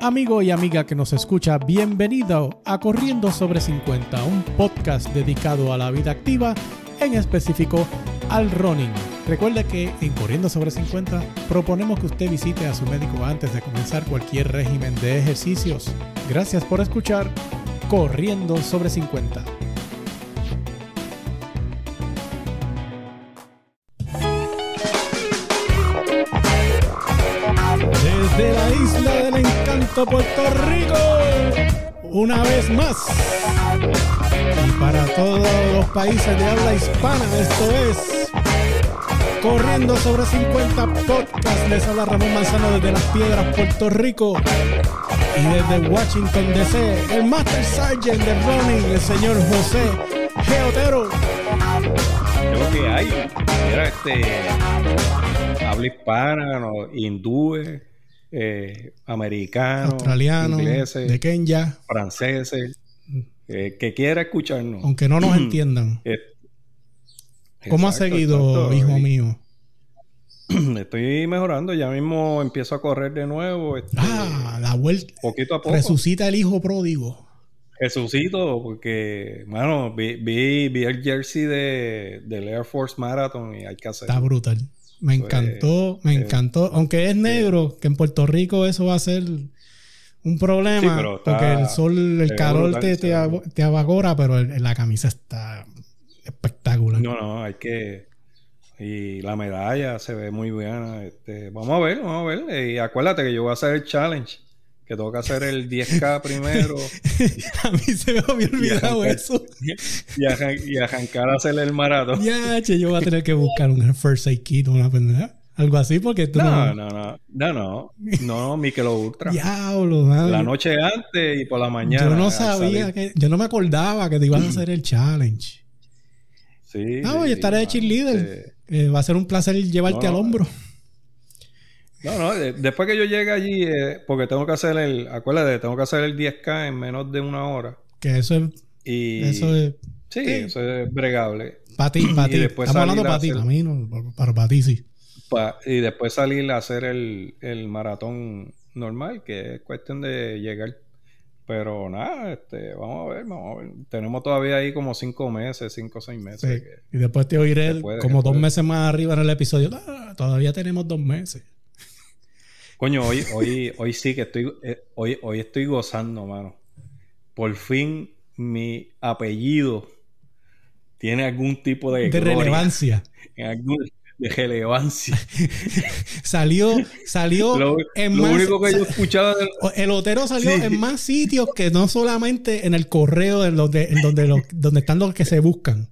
Amigo y amiga que nos escucha, bienvenido a Corriendo sobre 50, un podcast dedicado a la vida activa, en específico al running. Recuerde que en Corriendo sobre 50 proponemos que usted visite a su médico antes de comenzar cualquier régimen de ejercicios. Gracias por escuchar Corriendo sobre 50. Desde la isla del encanto Puerto Rico, una vez más. Y para todos los países de habla hispana, esto es Corriendo sobre 50 Podcast. Les habla Ramón Manzano desde Las Piedras, Puerto Rico. Y desde Washington DC, el Master Sergeant de Running, el señor José Geotero. Creo que hay. Era este. Habla hispana, no, hindúes, eh, americanos, Australiano, ingleses, de Kenya, franceses, eh, que quiera escucharnos. aunque no nos entiendan. Eh, ¿Cómo ha seguido, hijo mío? Estoy mejorando, ya mismo empiezo a correr de nuevo. este, Ah, la vuelta. poquito a poco. Resucita el hijo pródigo. Jesucito, porque, mano, vi, vi, vi el jersey de, del Air Force Marathon y hay que hacerlo. Está brutal. Me Eso encantó, me es- encantó. Aunque es negro, que en Puerto Rico eso va a ser un problema. Sí, pero está- porque el sol, el ve calor te, te, abagora, pero el- la camisa está espectacular. No, no, hay que. Y la medalla se ve muy buena. Este, vamos a ver, vamos a ver. Y acuérdate que yo voy a hacer el challenge. Que tengo que hacer el 10K primero. a mí se me había olvidado arrancar- eso. y, arran- y arrancar a hacer el maratón. Ya, che, yo voy a tener que buscar un first aid kit o una pendeja. Algo así porque tú No, no, no. No, no. No, Michelob Ultra. Diablo, madre. La noche antes y por la mañana. Yo no sabía que, yo no me acordaba que te ibas a hacer el challenge. Sí. Ah, voy a sí, estar de cheerleader. este, Eh, va a ser un placer llevarte No, al hombro. No, no, de- después que yo llegue allí, eh, porque tengo que hacer el, acuérdate, tengo que hacer el 10K en menos de una hora. Que eso es, Y eso es sí, sí. eso es bregable. para ti, para ti. después Estamos hablando para ti, para mí no, pero para ti sí. Pa- y después salir a hacer el, el maratón normal, que es cuestión de llegar. Pero nada, este, vamos a ver, vamos a ver. Tenemos todavía ahí como cinco meses, cinco o seis meses. Sí. que- Y después te oiré como se dos meses más arriba en el episodio. Ah, todavía tenemos dos meses. Coño, hoy, hoy, hoy sí que estoy, eh, hoy, hoy estoy gozando, mano. Por fin mi apellido tiene algún tipo de, De relevancia. en algún- de relevancia. Salió, salió Lo, en lo más. único que yo escuchaba de- O- El Otero salió Sí. en más sitios que no solamente en el correo en donde, en donde, los- donde están los que se buscan.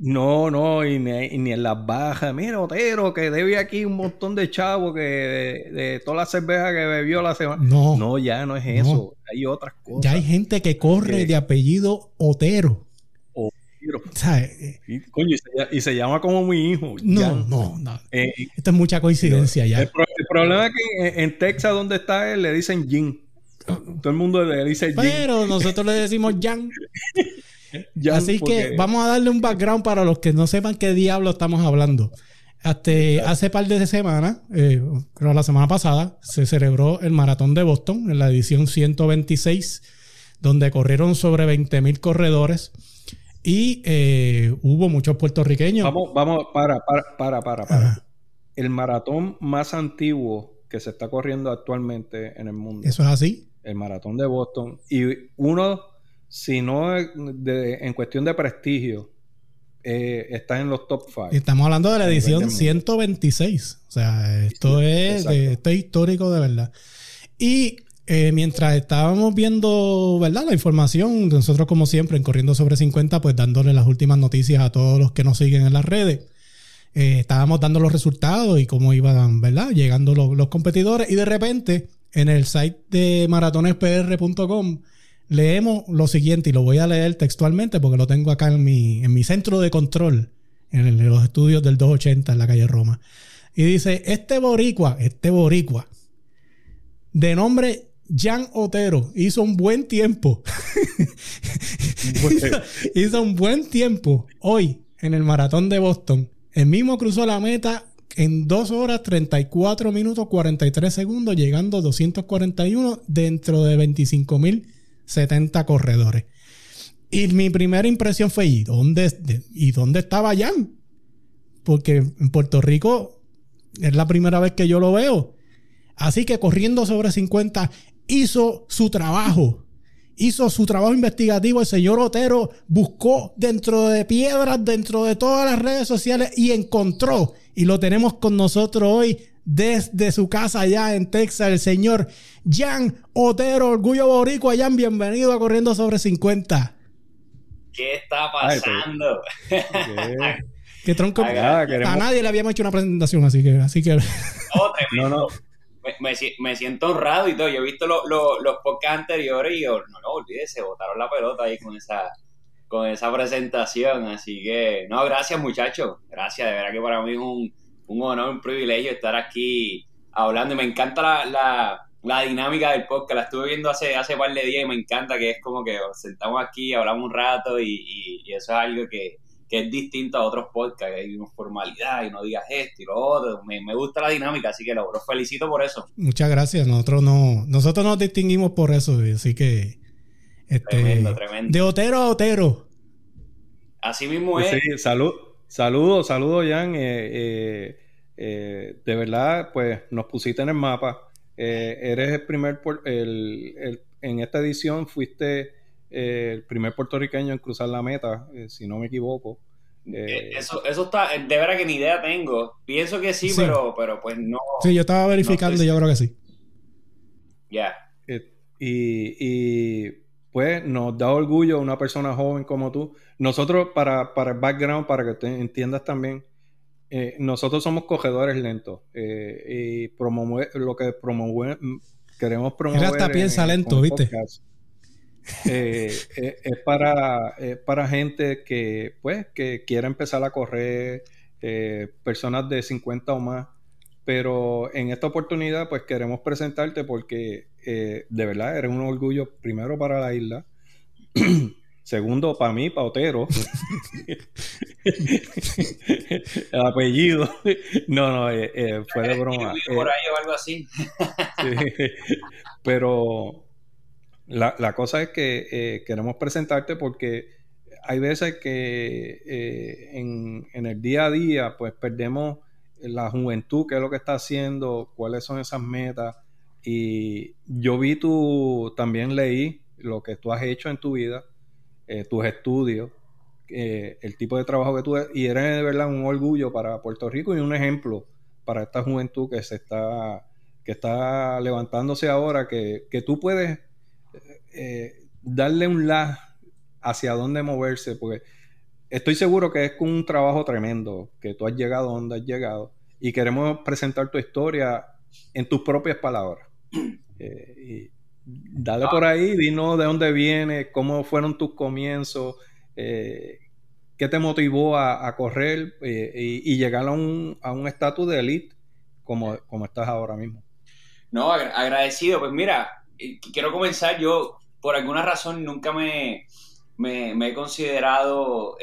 No, no, y ni, y ni en las bajas. Mira, Otero, que debe aquí un montón de chavos que de, de toda la cerveza que bebió la semana. No. No, ya no es No. eso. Hay otras cosas. Ya hay gente que corre Que- de apellido Otero. Otero. O sea, eh, Y, coño, y se, lla- y se llama como mi hijo. no, no, no. Eh, Esto es mucha coincidencia el, ya. el problema es que en, en Texas, donde está él, le dicen Jim. Todo el mundo le dice Jim. Pero nosotros le decimos Jan. Así que vamos a darle un background para los que no sepan qué diablo estamos hablando. Hasta hace par de semanas, eh, creo la semana pasada, se celebró el maratón de Boston en la edición 126, donde corrieron sobre 20.000 corredores y eh, hubo muchos puertorriqueños. Vamos, vamos, para, para, para, para. para. El maratón más antiguo que se está corriendo actualmente en el mundo. Eso es así. el maratón de Boston. Y uno, si no es de- en cuestión de prestigio, eh, está en los top 5. Estamos hablando de la edición del mundo. 126. O sea, esto Sí, es, de- esto es histórico de verdad. Y eh, mientras estábamos viendo, ¿verdad? La información, nosotros como siempre en Corriendo sobre 50, pues dándole las últimas noticias a todos los que nos siguen en las redes. eh, estábamos dando los resultados y cómo iban, ¿verdad? Llegando los, los competidores y de repente en el site de maratonespr.com leemos lo siguiente y lo voy a leer textualmente porque lo tengo acá en mi, en mi centro de control, en los estudios del 280 en la calle Roma. Y dice, este boricua, este boricua, de nombre Jan Otero, hizo un buen tiempo. hizo, un buen tiempo hoy en el maratón de Boston. El mismo cruzó la meta en 2 horas 34 minutos 43 segundos, llegando a 241 dentro de 25 mil 70 corredores. Y mi primera impresión fue, ¿y dónde, ¿y dónde estaba Jan? Porque en Puerto Rico es la primera vez que yo lo veo. Así que corriendo sobre 50 hizo su trabajo. Hizo su trabajo investigativo. El señor Otero buscó dentro de piedras, dentro de todas las redes sociales y encontró. Y lo tenemos con nosotros hoy desde su casa allá en Texas, el señor Jan Otero, Orgullo Boricua. Jan, bienvenido a Corriendo sobre 50. ¿Qué está pasando? ¿Qué? tronco? a nadie le habíamos hecho una presentación, así que... Así que... no, no. Me, siento honrado y todo. Yo he visto los podcasts anteriores y yo, no, no, olvídese, botaron la pelota ahí con esa, con esa presentación. Así que, no, gracias muchachos. Gracias, de verdad que para mí es un un honor, un privilegio estar aquí hablando y me encanta la, dinámica del podcast, la estuve viendo hace, hace par de días y me encanta que es como que sentamos aquí, hablamos un rato y, eso es algo que, es distinto a otros podcasts, hay una formalidad y no digas esto y lo otro, me, gusta la dinámica, así que los felicito por eso. Muchas gracias, nosotros no, nosotros nos distinguimos por eso, así que... Este, tremendo, tremendo. De Otero a Otero. Así mismo es. Sí, salud, saludos, saludos, Jan. Eh, eh, eh, de verdad, pues nos pusiste en el mapa. Eh, eres el primer, el, en esta edición fuiste eh, el primer puertorriqueño en cruzar la meta, si no me equivoco. eso, eso está, de verdad que ni idea tengo. Pienso que sí, Pero, pero pues no. Sí, yo estaba verificando y yo creo que sí. Ya. y, y pues nos da orgullo una persona joven como tú. Nosotros, para, para el background, para que te entiendas también, eh, nosotros somos cogedores lentos eh, y promover, lo que promover, queremos promover. hasta piensa lento, ¿viste? Eh, es para, para gente que, pues, que quiere empezar a correr, personas de 50 o más. Pero en esta oportunidad, pues queremos presentarte porque de verdad eres un orgullo primero para la isla. Segundo, para mí, Pautero. el apellido. No, no, eh, eh, fue de broma. Por ahí o algo así. Pero la, cosa es que eh, queremos presentarte porque hay veces que en, en, el día a día, pues perdemos la juventud, qué es lo que está haciendo, cuáles son esas metas. Y yo vi tu, también leí lo que tú has hecho en tu vida eh, tus estudios, eh, el tipo de trabajo que tú y eres de verdad un orgullo para Puerto Rico y un ejemplo para esta juventud que se está que está levantándose ahora, que, tú puedes eh, darle un la hacia dónde moverse, porque estoy seguro que es un trabajo tremendo, que tú has llegado donde has llegado, y queremos presentar tu historia en tus propias palabras. Dale por ahí, dinos de dónde viene, cómo fueron tus comienzos, eh, qué te motivó a, correr eh, y, llegar a un estatus de elite como, como estás ahora mismo. No, agradecido. Pues mira, eh, quiero comenzar. Yo, por alguna razón, nunca me, me, he considerado.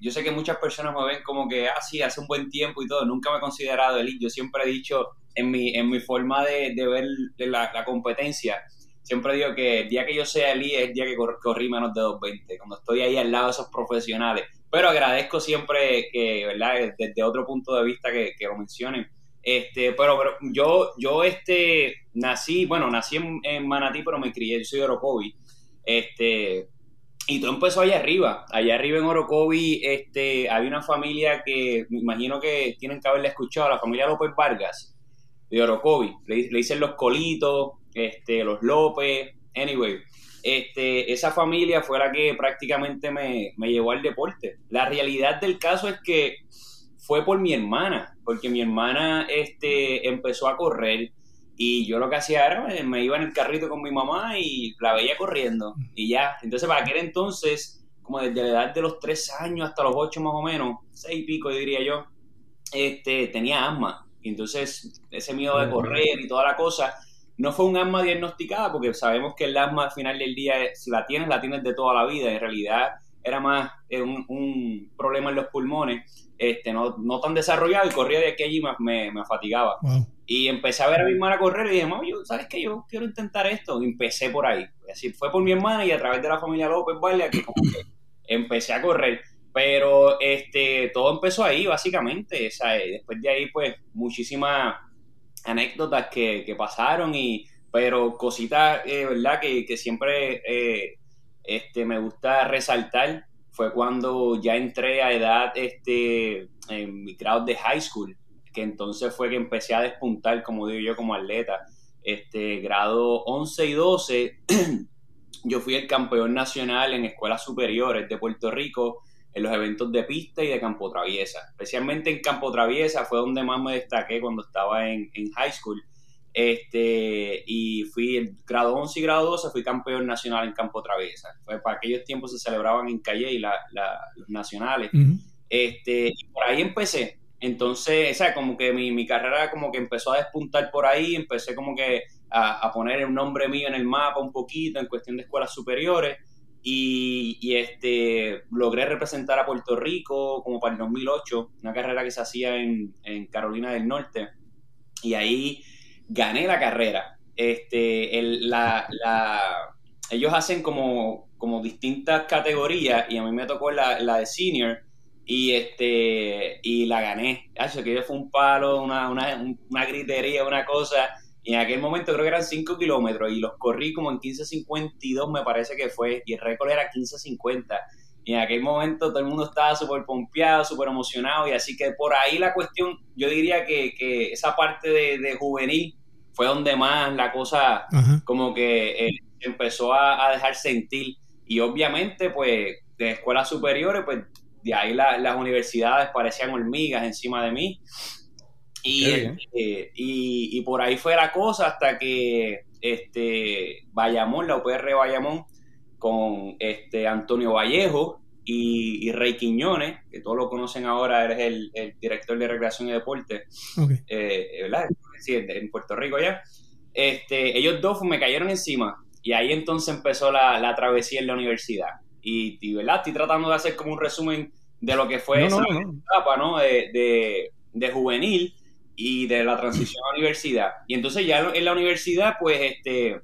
yo sé que muchas personas me ven como que, ah, sí, hace un buen tiempo y todo. Nunca me he considerado elite. Yo siempre he dicho, en mi, en mi forma de, ver la competencia, siempre digo que el día que yo sea elite es el día que corrí menos de 2.20, cuando estoy ahí al lado de esos profesionales. Pero agradezco siempre que, ¿verdad? Desde otro punto de vista que, lo mencionen. Este, pero, pero, yo, yo este, nací, bueno, nací en, Manatí, pero me crié, yo soy de Orocovi. Este, y todo empezó allá arriba. Allá arriba en Orocovi, este, había una familia que me imagino que tienen que haberla escuchado, la familia López Vargas, de Orocovi. Le, le dicen los colitos, este, los López, anyway. Este, esa familia fue la que prácticamente me, llevó al deporte. La realidad del caso es que fue por mi hermana, porque mi hermana este, empezó a correr y yo lo que hacía era, me iba en el carrito con mi mamá y la veía corriendo y ya. Entonces, para aquel entonces, como desde la edad de los tres años hasta los ocho más o menos, seis y pico diría yo, este, tenía asma. Y entonces, ese miedo de correr y toda la cosa, no fue un asma diagnosticada, porque sabemos que el asma al final del día, si la tienes, la tienes de toda la vida. En realidad, era más eh, un, problema en los pulmones, este, no, no, tan desarrollado, y corría de aquí allí me, me, fatigaba. Y empecé a ver a mi hermana correr y dije, yo, ¿sabes qué? Yo quiero intentar esto. Y empecé por ahí. Así fue por mi hermana y a través de la familia López Valle que como que empecé a correr. Pero este, todo empezó ahí, básicamente. O sea, después de ahí, pues, muchísimas anécdotas que, que pasaron, y, pero cositas, eh, ¿verdad? Que, que siempre eh, este, me gusta resaltar fue cuando ya entré a edad este, en mi grado de high school, que entonces fue que empecé a despuntar, como digo yo, como atleta. Este, grado 11 y 12, yo fui el campeón nacional en escuelas superiores de Puerto Rico en los eventos de pista y de campo traviesa. Especialmente en campo traviesa fue donde más me destaqué cuando estaba en, en high school este, y fui el grado 11 y grado 12, fui campeón nacional en campo traviesa. Fue para aquellos tiempos se celebraban en Calle y la, los nacionales. este, y por ahí empecé. Entonces, o sea, como que mi, mi, carrera como que empezó a despuntar por ahí, empecé como que a, a, poner un nombre mío en el mapa un poquito en cuestión de escuelas superiores y, este, logré representar a Puerto Rico como para el 2008, una carrera que se hacía en, en Carolina del Norte y ahí gané la carrera. Este, el, la, la, ellos hacen como, como distintas categorías y a mí me tocó la, la de senior y este y la gané. Eso que fue un palo, una, una, una gritería, una cosa. Y en aquel momento creo que eran 5 kilómetros y los corrí como en 15.52 me parece que fue y el récord era 15.50. Y en aquel momento todo el mundo estaba súper pompeado, súper emocionado y así que por ahí la cuestión, yo diría que, que esa parte de, de juvenil fue donde más la cosa como que eh, empezó a, dejar sentir. Y obviamente, pues, de escuelas superiores, pues, de ahí las universidades parecían hormigas encima de mí. Y, este, y, por ahí fue la cosa hasta que este Bayamón, la UPR Bayamón, con este Antonio Vallejo y, Rey Quiñones, que todos lo conocen ahora, eres el, director de recreación y deporte, eh, ¿verdad? en Puerto Rico ya, este, ellos dos me cayeron encima y ahí entonces empezó la, travesía en la universidad. Y, ¿verdad? Estoy tratando de hacer como un resumen de lo que fue esa etapa, ¿no? De, juvenil y de la transición a la universidad. Y entonces ya en la universidad, pues, este,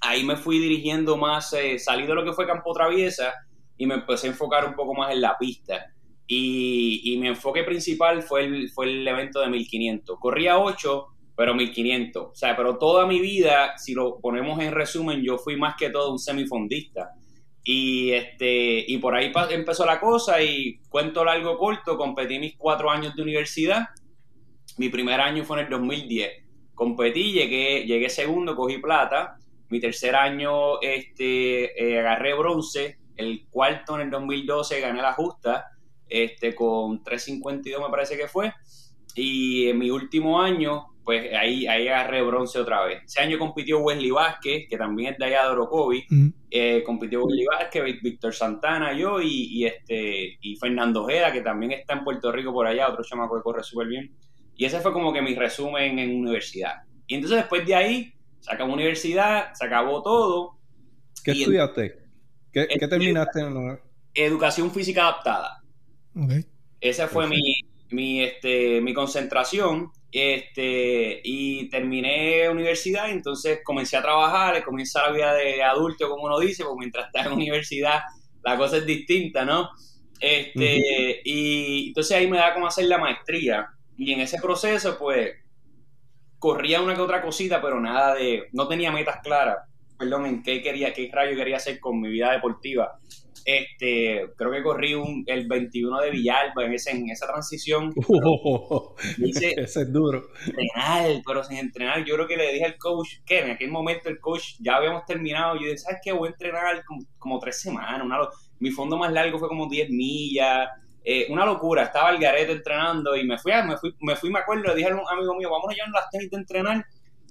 ahí me fui dirigiendo más, eh, salí de lo que fue Campo Traviesa y me empecé a enfocar un poco más en la pista. Y, mi enfoque principal fue el, fue el evento de 1500. Corría 8, pero 1500. O sea, pero toda mi vida, si lo ponemos en resumen, yo fui más que todo un semifondista. Y, este, y por ahí empezó la cosa y cuento largo corto, competí mis cuatro años de universidad. Mi primer año fue en el 2010. Competí, llegué, llegué segundo, cogí plata. Mi tercer año este, eh, agarré bronce. El cuarto en el 2012 gané la justa este, con 3.52 me parece que fue. Y en mi último año pues ahí, ahí agarré bronce otra vez. Ese año compitió Wesley Vázquez, que también es de allá de Orocovi, eh, compitió Wesley Vázquez, Víctor Santana, yo y, este, y Fernando Ojeda, que también está en Puerto Rico por allá, otro chamaco que corre súper bien. Y ese fue como que mi resumen en universidad. Y entonces después de ahí, se acabó universidad, se acabó todo. ¿Qué estudiaste? ¿Qué, ¿qué terminaste en Educación física adaptada. Okay. Esa fue mi, mi, este, mi concentración este, y terminé universidad, entonces comencé a trabajar, comienza la vida de adulto, como uno dice, porque mientras estás en universidad la cosa es distinta, ¿no? Este, Y entonces ahí me da como hacer la maestría. Y en ese proceso, pues, corría una que otra cosita, pero nada de, no tenía metas claras, perdón, en qué quería, qué rayo quería hacer con mi vida deportiva. Este, creo que corrí un, el 21 de Villalba en, ese, en esa transición. ese es duro. Entrenar, pero sin entrenar. Yo creo que le dije al coach que en aquel momento el coach ya habíamos terminado. Yo dije, ¿sabes qué? Voy a entrenar como, tres semanas. mi fondo más largo fue como 10 millas. Eh, una locura, estaba el garete entrenando y me fui, me fui, me fui, me acuerdo, le dije a un amigo mío, vamos a llevar las tenis de entrenar,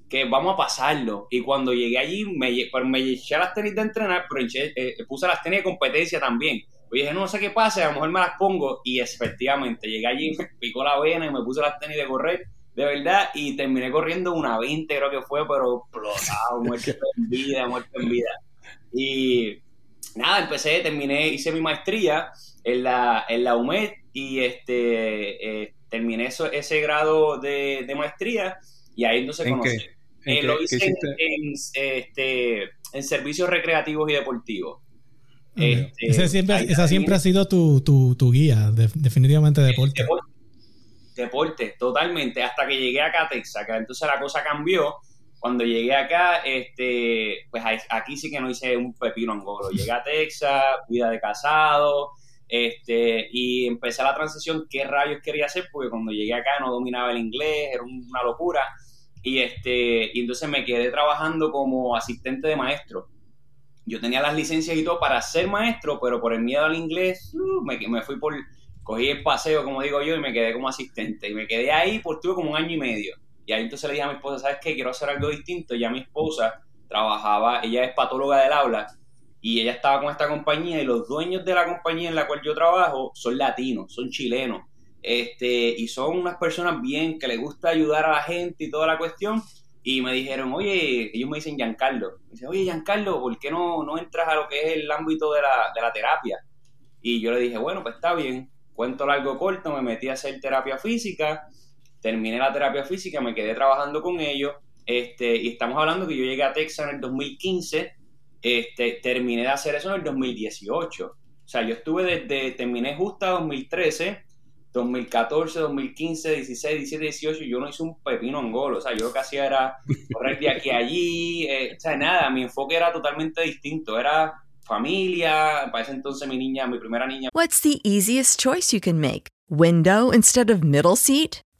que vamos a pasarlo. Y cuando llegué allí, me, pues, me eché las tenis de entrenar, pero eh, puse las tenis de competencia también. Y dije, no, sé qué pasa, a lo mejor me las pongo. Y efectivamente, llegué allí, me picó la vena y me puse las tenis de correr, de verdad, y terminé corriendo una 20, creo que fue, pero explotado, muerte en vida, muerte en vida. Y nada, empecé, terminé, hice mi maestría en la, en la UMED y este, eh, terminé eso, ese grado de, maestría y ahí entonces conocí. Eh, lo hice en, este, en servicios recreativos y deportivos. Este, siempre, esa siempre ha sido tu, tu, guía, definitivamente deporte. deporte. Deporte, totalmente, hasta que llegué acá a Texas, que entonces la cosa cambió. Cuando llegué acá, este, pues aquí sí que no hice un pepino angolo. Llegué a Texas, vida de casado, este, y empecé la transición, qué rayos quería hacer, porque cuando llegué acá no dominaba el inglés, era una locura. Y, este, y entonces me quedé trabajando como asistente de maestro yo tenía las licencias y todo para ser maestro, pero por el miedo al inglés, uh, me, me, fui por, cogí el paseo, como digo yo, y me quedé como asistente. Y me quedé ahí por tuve como un año y medio. Y ahí entonces le dije a mi esposa, ¿sabes qué? Quiero hacer algo distinto. Ya mi esposa trabajaba, ella es patóloga del aula, y ella estaba con esta compañía, y los dueños de la compañía en la cual yo trabajo son latinos, son chilenos. Este, y son unas personas bien que les gusta ayudar a la gente y toda la cuestión y me dijeron, oye, ellos me dicen Giancarlo. Me dicen, oye, Giancarlo, ¿por qué no, no entras a lo que es el ámbito de la, de la terapia? Y yo le dije, bueno, pues está bien. Cuento largo corto, me metí a hacer terapia física, terminé la terapia física, me quedé trabajando con ellos. Este, y estamos hablando que yo llegué a Texas en el 2015, este, terminé de hacer eso en el 2018. O sea, yo estuve desde, terminé justo 2013 2014, 2015, 16, 17, 18, yo no hice un pepino en gol. O sea, yo lo que hacía era correr de aquí a allí. Eh, o sea, nada, mi enfoque era totalmente distinto. Era familia, para ese entonces mi niña, mi primera niña. What's the easiest choice you can make? Window instead of middle seat?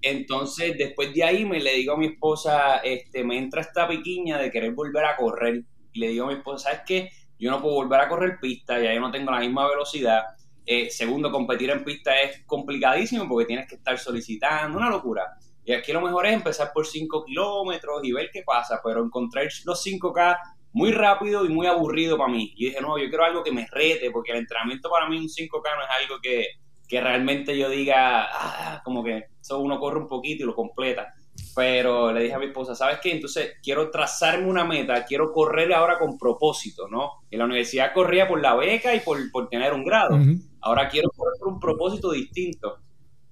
Entonces, después de ahí, me le digo a mi esposa, este, me entra esta piquiña de querer volver a correr. Y le digo a mi esposa, ¿sabes qué? Yo no puedo volver a correr pista, ya yo no tengo la misma velocidad. Eh, segundo, competir en pista es complicadísimo porque tienes que estar solicitando, una locura. Y aquí lo mejor es empezar por 5 kilómetros y ver qué pasa, pero encontrar los 5K muy rápido y muy aburrido para mí. Y dije, no, yo quiero algo que me rete, porque el entrenamiento para mí un 5K no es algo que, que realmente yo diga, ah, como que eso uno corre un poquito y lo completa. Pero le dije a mi esposa, ¿sabes qué? Entonces quiero trazarme una meta, quiero correr ahora con propósito, ¿no? En la universidad corría por la beca y por, por tener un grado. Ahora quiero correr por un propósito distinto.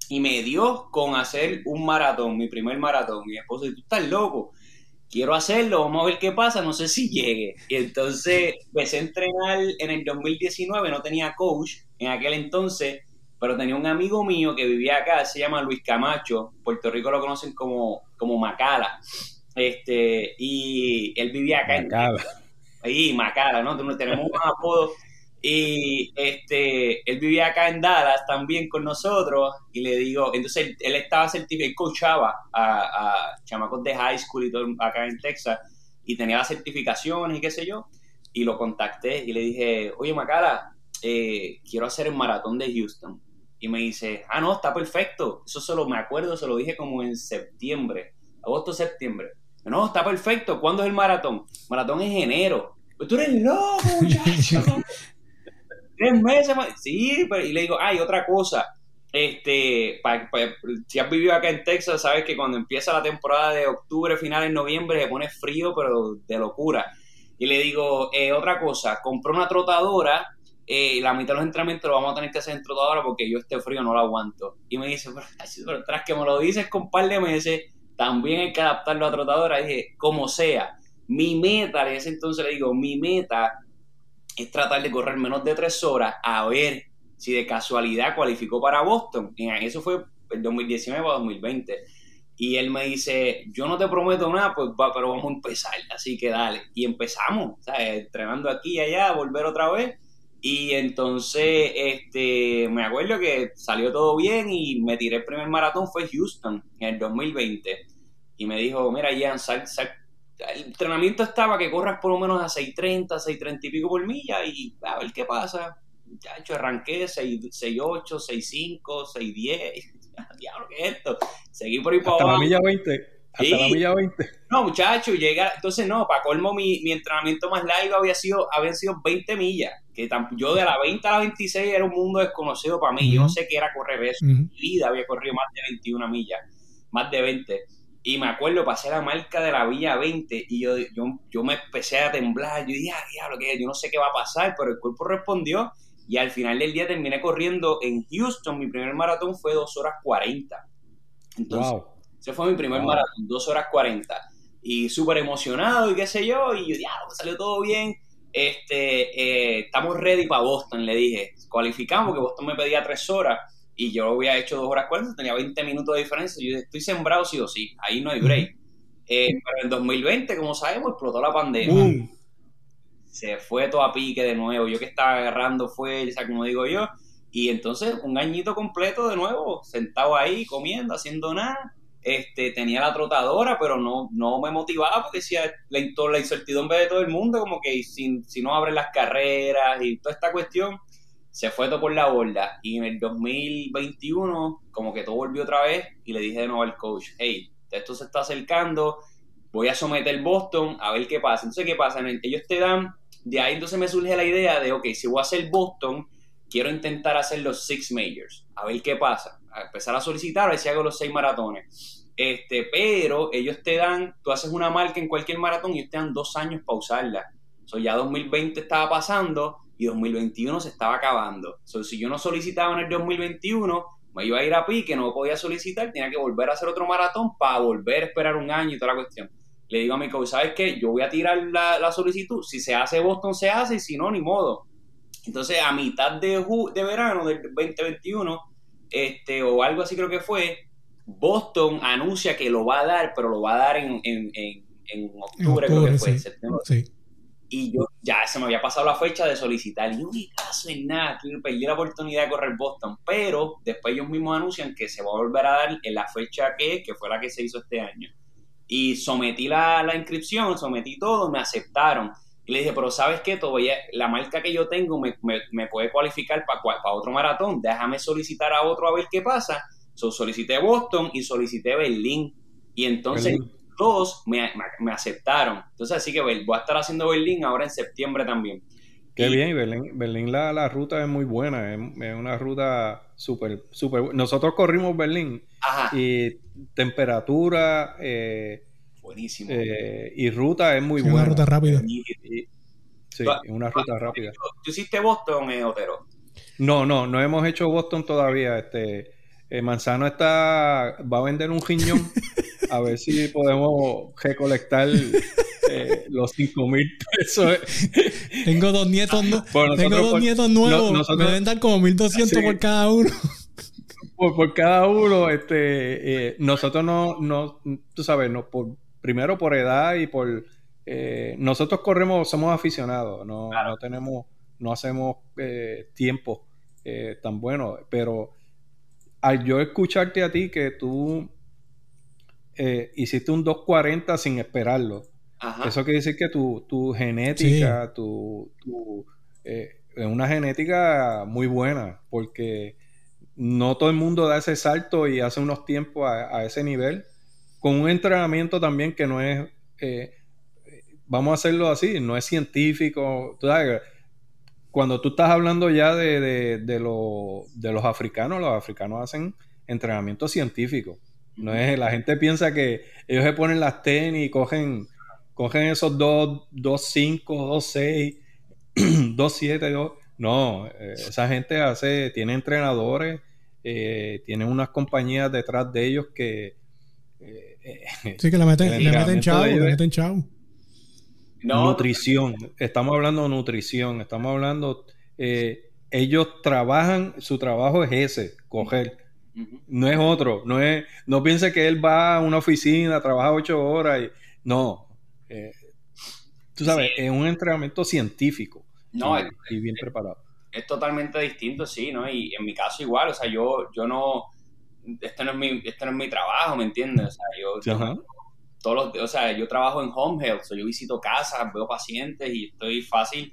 Y me dio con hacer un maratón, mi primer maratón. Mi esposa, tú estás loco. Quiero hacerlo, vamos a ver qué pasa, no sé si llegue. Y entonces empecé a entrenar en el 2019, no tenía coach en aquel entonces pero tenía un amigo mío que vivía acá, se llama Luis Camacho, Puerto Rico lo conocen como, como Macala, este, y él vivía acá Macala. en... Ahí, Macala, ¿no? Tenemos un apodo. Y este, él vivía acá en Dallas también con nosotros y le digo, entonces él, estaba certificado, él coachaba a, a, chamacos de high school y todo acá en Texas y tenía las certificaciones y qué sé yo. Y lo contacté y le dije, oye Macala, eh, quiero hacer el maratón de Houston. Y me dice, ah, no, está perfecto. Eso solo me acuerdo, se lo dije como en septiembre, agosto, septiembre. No, está perfecto. ¿Cuándo es el maratón? Maratón es enero. Pues tú eres loco, muchacho. Tres meses más. Sí, y le digo, ay, otra cosa. Este, si has vivido acá en Texas, sabes que cuando empieza la temporada de octubre, finales, noviembre, se pone frío, pero de locura. Y le digo, eh, otra cosa, compré una trotadora eh, la mitad de los entrenamientos lo vamos a tener que hacer en trotadora porque yo este frío no lo aguanto. Y me dice, pero, tras que me lo dices con un par de meses, también hay que adaptarlo a trotadora. Dije, como sea, mi meta, en ese entonces le digo, mi meta es tratar de correr menos de tres horas a ver si de casualidad cualificó para Boston. Eso fue el 2019 a 2020. Y él me dice, yo no te prometo nada, pues va, pero vamos a empezar, así que dale. Y empezamos, ¿sabes? entrenando aquí y allá, volver otra vez. Y entonces, este, me acuerdo que salió todo bien y me tiré el primer maratón, fue Houston, en el 2020. Y me dijo, mira, Ian, el entrenamiento estaba que corras por lo menos a 6.30, 6.30 y pico por milla y a ver qué pasa. Ya hecho, arranqué 6.8, 6.5, 6.10. Diablo, ¿qué es esto? Seguí por ahí para abajo. la milla 20. Hasta la milla 20. No, muchacho, llega. Entonces, no, para colmo, mi, mi entrenamiento más largo había sido, habían sido 20 millas. Que yo de la 20 a la 26 era un mundo desconocido para mí. Yo no sé qué era correr eso. Mi vida había corrido más de 21 millas, más de 20. Y me acuerdo, pasé la marca de la Villa 20 y yo, yo, yo me empecé a temblar. Yo dije, ah, diablo, que yo no sé qué va a pasar, pero el cuerpo respondió. Y al final del día terminé corriendo en Houston. Mi primer maratón fue 2 horas 40. Entonces, wow ese fue mi primer maratón, 2 horas 40. Y súper emocionado y qué sé yo. Y yo, ya, salió todo bien. Este, eh, estamos ready para Boston, le dije. Cualificamos, porque Boston me pedía 3 horas. Y yo había hecho 2 horas 40, tenía 20 minutos de diferencia. Yo estoy sembrado sí o sí. Ahí no hay break. Eh, pero en 2020, como sabemos, explotó la pandemia. Se fue todo a pique de nuevo. Yo que estaba agarrando fuerza, como digo yo. Y entonces, un añito completo de nuevo, sentado ahí, comiendo, haciendo nada este, tenía la trotadora, pero no, no me motivaba porque decía la, la incertidumbre de todo el mundo, como que si, si no abren las carreras y toda esta cuestión, se fue todo por la borda. Y en el 2021, como que todo volvió otra vez y le dije de nuevo al coach, hey, esto se está acercando, voy a someter Boston a ver qué pasa. Entonces, ¿qué pasa? Ellos te dan, de ahí entonces me surge la idea de, ok, si voy a hacer Boston, quiero intentar hacer los Six Majors, a ver qué pasa. A empezar a solicitar, a ver si hago los seis maratones. Este, pero ellos te dan, tú haces una marca en cualquier maratón y ellos te dan dos años para usarla. So, ya 2020 estaba pasando y 2021 se estaba acabando. So, si yo no solicitaba en el 2021, me iba a ir a pique, no podía solicitar, tenía que volver a hacer otro maratón para volver a esperar un año y toda la cuestión. Le digo a mi coach, ¿sabes qué? Yo voy a tirar la, solicitud. Si se hace Boston, se hace, y si no, ni modo. Entonces, a mitad de, de verano del 2021, este, o algo así creo que fue, Boston anuncia que lo va a dar, pero lo va a dar en, en, en, octubre, creo que fue, septiembre. Y yo ya se me había pasado la fecha de solicitar. Y yo, ni caso en nada, perdí la oportunidad de correr Boston. Pero después ellos mismos anuncian que se va a volver a dar en la fecha que, que fue la que se hizo este año. Y sometí la, la inscripción, sometí todo, me aceptaron. Y le dije, pero ¿sabes qué? Todavía la marca que yo tengo me, me, me puede cualificar para para otro maratón. Déjame solicitar a otro a ver qué pasa So, solicité Boston y solicité Berlín. Y entonces todos me, me, aceptaron. Entonces, así que voy a estar haciendo Berlín ahora en septiembre también. Qué bien, Berlín, Berlín la, la, ruta es muy buena, es, una ruta súper, súper Nosotros corrimos Berlín y temperatura, eh, buenísimo. Eh, y ruta es muy buena. Una ruta rápida. sí, una ruta rápida. ¿Tú hiciste Boston, eh, Otero? No, no, no hemos hecho Boston todavía. Este, eh, Manzano está va a vender un riñón a ver si podemos recolectar eh, los 5 mil pesos. Tengo dos nietos, tengo dos nietos nuevos. me deben dar como 1200 por cada uno. Por, cada uno, este, eh, nosotros no, no, tú sabes, no, por, primero por edad y por, nosotros corremos, somos aficionados, no, no tenemos no hacemos eh, tiempo eh, tan bueno, pero al yo escucharte a ti que tú eh, hiciste un 240 sin esperarlo, eso quiere decir que tu, tu genética, tu, es una genética muy buena, porque no todo el mundo da ese salto y hace unos tiempos a, ese nivel, con un entrenamiento también que no es, vamos a hacerlo así, no es científico, tú sabes, cuando tú estás hablando ya de, de, los africanos, los africanos hacen entrenamiento científico. No es, la gente piensa que ellos se ponen las tenis y cogen, cogen esos 2, 2, 5, 2, 6, 2, 7, 2. No, eh, esa gente hace, tiene entrenadores, eh, tienen unas compañías detrás de ellos que. Eh, sí, que le meten, le meten chavo, le meten chavo. Nutrición, estamos hablando de nutrición, estamos hablando, eh, ellos trabajan, su trabajo es ese, coger, no es otro, no es, no piense que él va a una oficina, trabaja ocho horas y no, eh, tú sabes, es un entrenamiento científico no, y, bien preparado. Es totalmente distinto, sí, ¿no? Y en mi caso igual, o sea, yo, yo no, este no es mi, este no es mi trabajo, ¿me entiendes? O sea, yo, todos los, o sea, yo trabajo en home health, yo visito casas, veo pacientes y estoy fácil.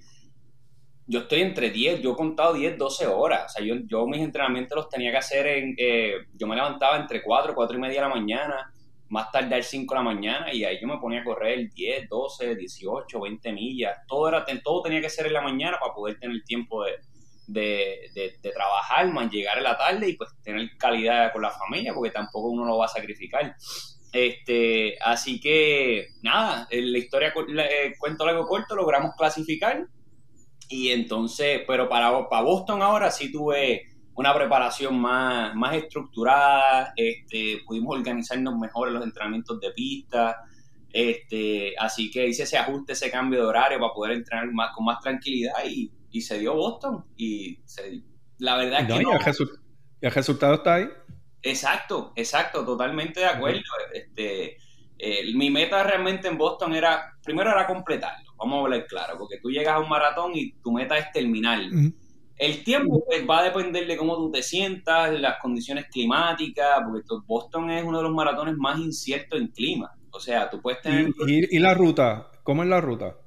Yo estoy entre 10, yo he contado 10, 12 horas. O sea, yo, yo mis entrenamientos los tenía que hacer en. Eh, yo me levantaba entre 4, 4 y media de la mañana, más tarde al 5 de la mañana, y ahí yo me ponía a correr 10, 12, 18, 20 millas. Todo, era, todo tenía que ser en la mañana para poder tener tiempo de, de, de, trabajar, más llegar en la tarde y pues tener calidad con la familia, porque tampoco uno lo va a sacrificar. Este, así que nada, la historia, eh, cuento algo corto, logramos clasificar. Y entonces, pero para, para Boston ahora sí tuve una preparación más, más estructurada, este, pudimos organizarnos mejor en los entrenamientos de pista, este, así que hice ese ajuste, ese cambio de horario para poder entrenar más, con más tranquilidad y, y se dio Boston. Y la verdad es que... y el resultado está ahí. Exacto, exacto, totalmente de acuerdo. Este, mi meta realmente en Boston era, primero era completarlo, vamos a hablar claro, porque tú llegas a un maratón y tu meta es terminar. El tiempo pues, va a depender de cómo tú te sientas, las condiciones climáticas, porque Boston es uno de los maratones más inciertos en clima. O sea, tú puedes tener... ¿Y, y la ruta? ¿Cómo es la ruta?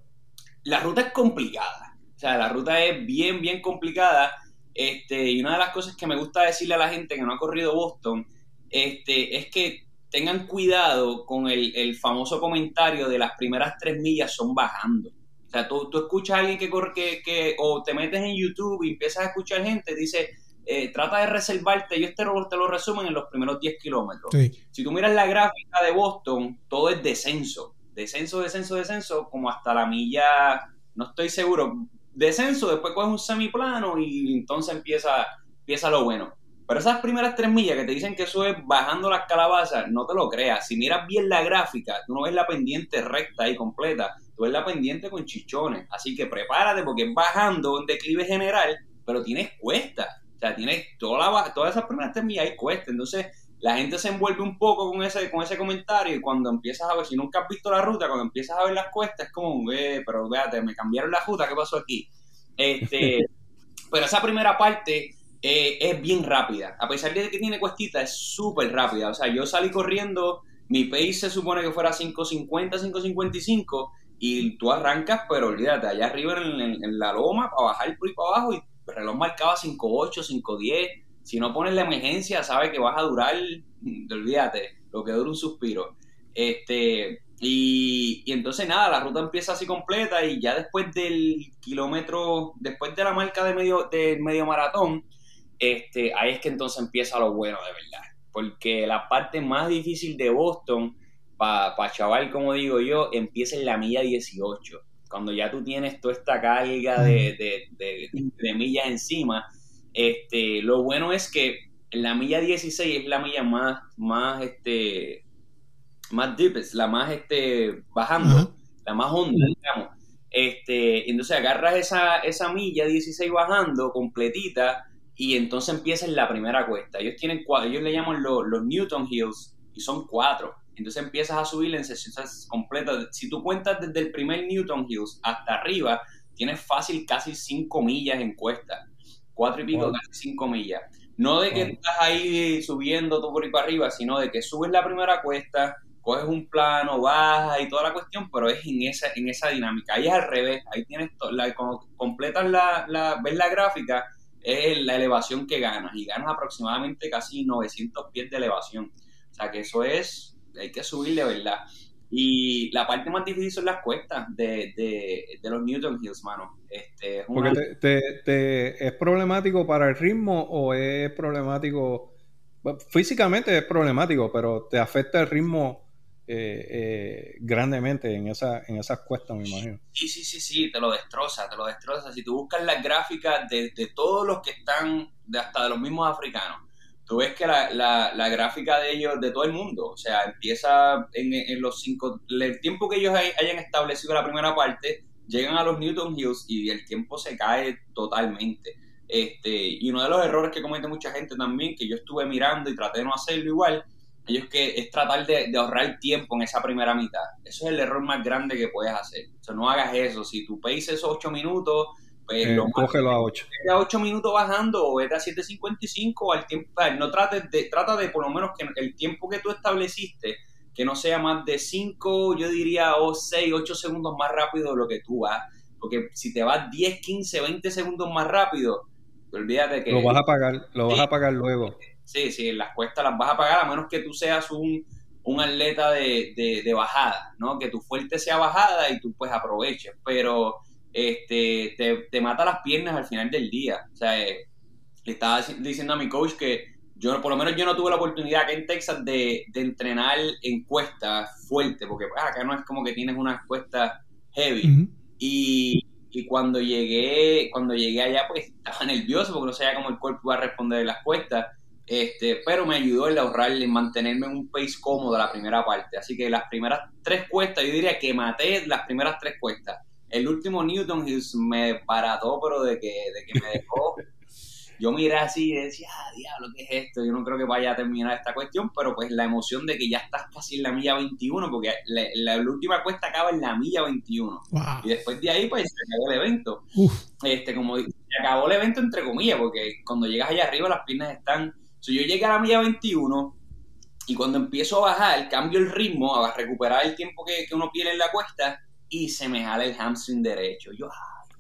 La ruta es complicada. O sea, la ruta es bien, bien complicada este, y una de las cosas que me gusta decirle a la gente que no ha corrido Boston este, es que tengan cuidado con el, famoso comentario de las primeras tres millas son bajando. O sea, tú, tú escuchas a alguien que corre, que, que, o te metes en YouTube y empiezas a escuchar gente, dice, eh, trata de reservarte, yo te lo, te lo resumen en los primeros 10 kilómetros. Si tú miras la gráfica de Boston, todo es descenso, descenso, descenso, descenso, como hasta la milla, no estoy seguro, descenso, después coges un semiplano y entonces empieza, empieza lo bueno. Pero esas primeras tres millas que te dicen que eso es bajando las calabazas, no te lo creas. Si miras bien la gráfica, tú no ves la pendiente recta y completa, tú ves la pendiente con chichones. Así que prepárate porque es bajando un declive general, pero tienes cuesta. O sea, tienes toda la, todas esas primeras tres millas hay cuesta. Entonces, la gente se envuelve un poco con ese, con ese comentario y cuando empiezas a ver, si nunca has visto la ruta, cuando empiezas a ver las cuestas, es como, eh, pero véate, me cambiaron la ruta, ¿qué pasó aquí? Este, pero esa primera parte eh, es bien rápida. A pesar de que tiene cuestita, es súper rápida. O sea, yo salí corriendo, mi pace se supone que fuera 5.50, 5.55 y tú arrancas, pero olvídate, allá arriba en, la loma, para bajar por ahí para abajo y el reloj marcaba 5.8, 5.10 si no pones la emergencia, sabes que vas a durar, olvídate, lo que dura un suspiro. Este, y, entonces nada, la ruta empieza así completa y ya después del kilómetro, después de la marca de medio, de medio maratón, este, ahí es que entonces empieza lo bueno de verdad. Porque la parte más difícil de Boston, para pa chaval, como digo yo, empieza en la milla 18. Cuando ya tú tienes toda esta carga de, de, de millas encima este, lo bueno es que la milla 16 es la milla más, más, este, más deep, es la más, este, bajando, la más honda, digamos. Este, entonces agarras esa, esa milla 16 bajando completita y entonces empieza en la primera cuesta. Ellos tienen cuatro, ellos le llaman los, Newton Hills y son cuatro. Entonces empiezas a subir en sesiones completas. Si tú cuentas desde el primer Newton Hills hasta arriba, tienes fácil casi 5 millas en cuesta. 4 y pico, casi 5 millas. No de que estás ahí subiendo todo por ahí para arriba, sino de que subes la primera cuesta, coges un plano, bajas y toda la cuestión, pero es en esa, en esa dinámica. Ahí es al revés, ahí tienes, la, cuando completas la, la, ves la gráfica, es la elevación que ganas, y ganas aproximadamente casi 900 pies de elevación. O sea que eso es, hay que subir de verdad. Y la parte más difícil son las cuestas de, de, los Newton Hills, mano. Este, es Porque te, te, ¿Es problemático para el ritmo o es problemático? Físicamente es problemático, pero te afecta el ritmo eh, eh, grandemente en, esa, en esas cuestas, me imagino. Sí, sí, sí, sí, te lo destroza, te lo destroza. Si tú buscas las gráficas de, de todos los que están, de hasta de los mismos africanos, tú ves que la, la, gráfica de ellos, de todo el mundo, o sea, empieza en, en los cinco, el tiempo que ellos hayan establecido la primera parte, llegan a los Newton Hills y el tiempo se cae totalmente. Este, y uno de los errores que comete mucha gente también, que yo estuve mirando y traté de no hacerlo igual, ellos que es tratar de, de, ahorrar tiempo en esa primera mitad. Eso es el error más grande que puedes hacer. O sea, no hagas eso. Si tu pace es 8 minutos, pues eh, cógelo a 8. Vete a 8 minutos bajando o vete a 7.55 al tiempo. No trates de, trata de por lo menos que el tiempo que tú estableciste, que no sea más de 5, yo diría, o 6, 8 segundos más rápido de lo que tú vas. Porque si te vas 10, 15, 20 segundos más rápido, olvídate que... Lo vas a pagar, lo vas a pagar luego. Sí, sí, las cuestas las vas a pagar a menos que tú seas un, un atleta de, de, de, bajada, ¿no? Que tu fuerte sea bajada y tú pues aproveches. Pero este, te, te mata las piernas al final del día. O sea, eh, le estaba diciendo a mi coach que yo, por lo menos yo no tuve la oportunidad acá en Texas de, de entrenar en cuestas fuerte, porque pues, acá no es como que tienes unas cuestas heavy. y, y, cuando llegué, cuando llegué allá, pues estaba nervioso porque no sabía cómo el cuerpo iba a responder en las cuestas. Este, pero me ayudó el ahorrar, en mantenerme en un pace cómodo la primera parte. Así que las primeras tres cuestas, yo diría que maté las primeras tres cuestas el último Newton Hills me parató, pero de que, de que me dejó. yo miré así y decía, ah, diablo, ¿qué es esto? Yo no creo que vaya a terminar esta cuestión, pero pues la emoción de que ya estás casi en la milla 21, porque la, última cuesta acaba en la milla 21. Y después de ahí, pues se acabó el evento. Este, como se acabó el evento entre comillas, porque cuando llegas allá arriba las piernas están. Si yo llegué a la milla 21 y cuando empiezo a bajar, cambio el ritmo, a recuperar el tiempo que, que uno pierde en la cuesta y se me jala el hamstring derecho. Yo,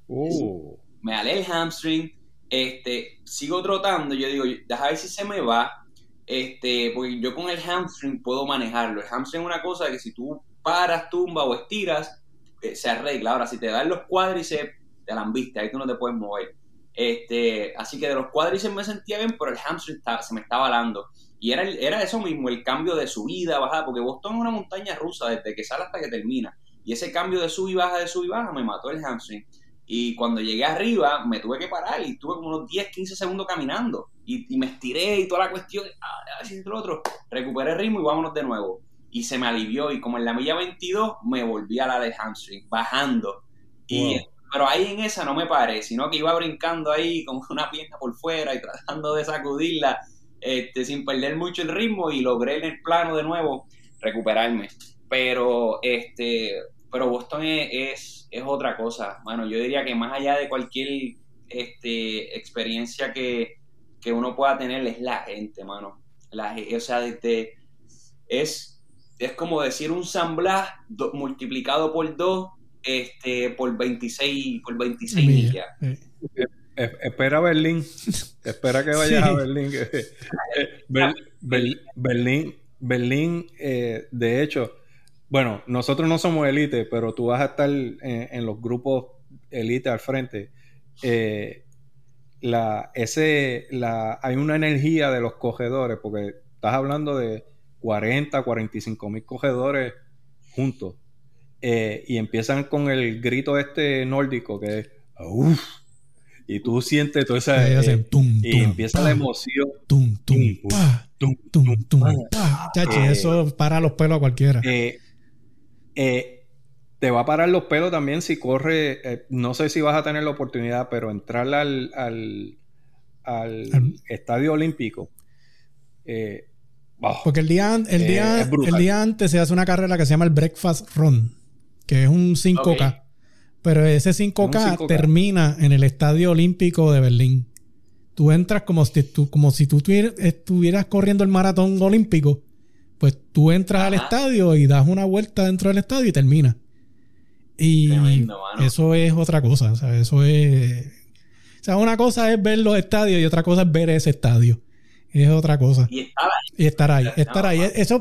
oh. me jalé el hamstring, este, sigo trotando, yo digo, déjame ver si se me va, este, porque yo con el hamstring puedo manejarlo. El hamstring es una cosa que si tú paras, tumba o estiras, eh, se arregla. Ahora, si te dan los cuádriceps, te la viste, ahí tú no te puedes mover. Este, así que de los cuádriceps me sentía bien, pero el hamstring se me estaba balando. Y era, era eso mismo, el cambio de subida, bajada, porque Boston es una montaña rusa desde que sale hasta que termina. Y ese cambio de sub y baja, de sub y baja, me mató el hamstring. Y cuando llegué arriba, me tuve que parar y estuve como unos 10, 15 segundos caminando. Y, me estiré y toda la cuestión, ah, así lo otro. Recuperé el ritmo y vámonos de nuevo. Y se me alivió. Y como en la milla 22, me volví a la de hamstring, bajando. Y, Pero ahí en esa no me paré, sino que iba brincando ahí con una pierna por fuera y tratando de sacudirla este, sin perder mucho el ritmo. Y logré en el plano de nuevo recuperarme. Pero este pero Boston es, es, otra cosa, bueno, yo diría que más allá de cualquier este, experiencia que, uno pueda tener es la gente, mano. La, o sea, es, es como decir un San Blas multiplicado por 2 este, por 26, por 26 millas. Espera Berlín, espera que vayas a Berlín. Berlín, Berlín, eh, de hecho, bueno, nosotros no somos élite, pero tú vas a estar en, los grupos élite al frente. Eh, la, ese, la, hay una energía de los cogedores, porque estás hablando de 40, 45 mil cogedores juntos. Eh, y empiezan con el grito este nórdico que es uff. Y tú sientes toda esa. Eh, y empieza la emoción. Tum, tum, tum, tum, tum, eso para los pelos a cualquiera. Eh, eh, te va a parar los pelos también si corre, eh, no sé si vas a tener la oportunidad, pero entrar al, al, estadio olímpico. Eh, oh, Porque el día, el, día, el día antes se hace una carrera que se llama el Breakfast Run, que es un 5K. Pero ese 5K, 5K. termina en el Estadio Olímpico de Berlín. Tú entras como si tú, como si tú tuvier- estuvieras corriendo el maratón olímpico. Pues tú entras al estadio y das una vuelta dentro del estadio y termina. Y Tremendo, eso es otra cosa. O sea, eso es. O sea, una cosa es ver los estadios y otra cosa es ver ese estadio. Es otra cosa. Y está ahí. Y estar ahí. Estar ahí. Eso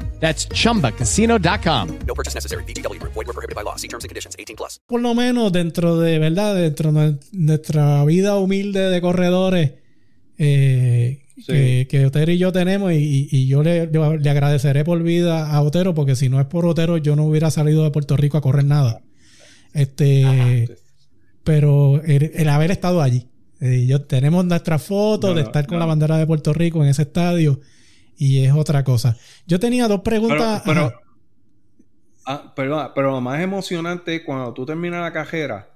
That's chumbacasino.com. No purchase necessary. VGW Group. Void were prohibited by law. See terms and conditions. 18 plus. por lo menos dentro de, ¿verdad? Dentro de nuestra vida humilde de corredores eh, Sí. que, que Otero y yo tenemos y, y yo le, agradeceré por vida a Otero porque si no es por Otero yo no hubiera salido de Puerto Rico a correr nada. Este, pero el, el haber estado allí. Eh, yo, tenemos nuestras fotos No, de no, estar con no. la bandera de Puerto Rico en ese estadio y es otra cosa. Yo tenía dos preguntas. Pero, pero, ah, perdona, pero lo más emocionante es cuando tú terminas la cajera,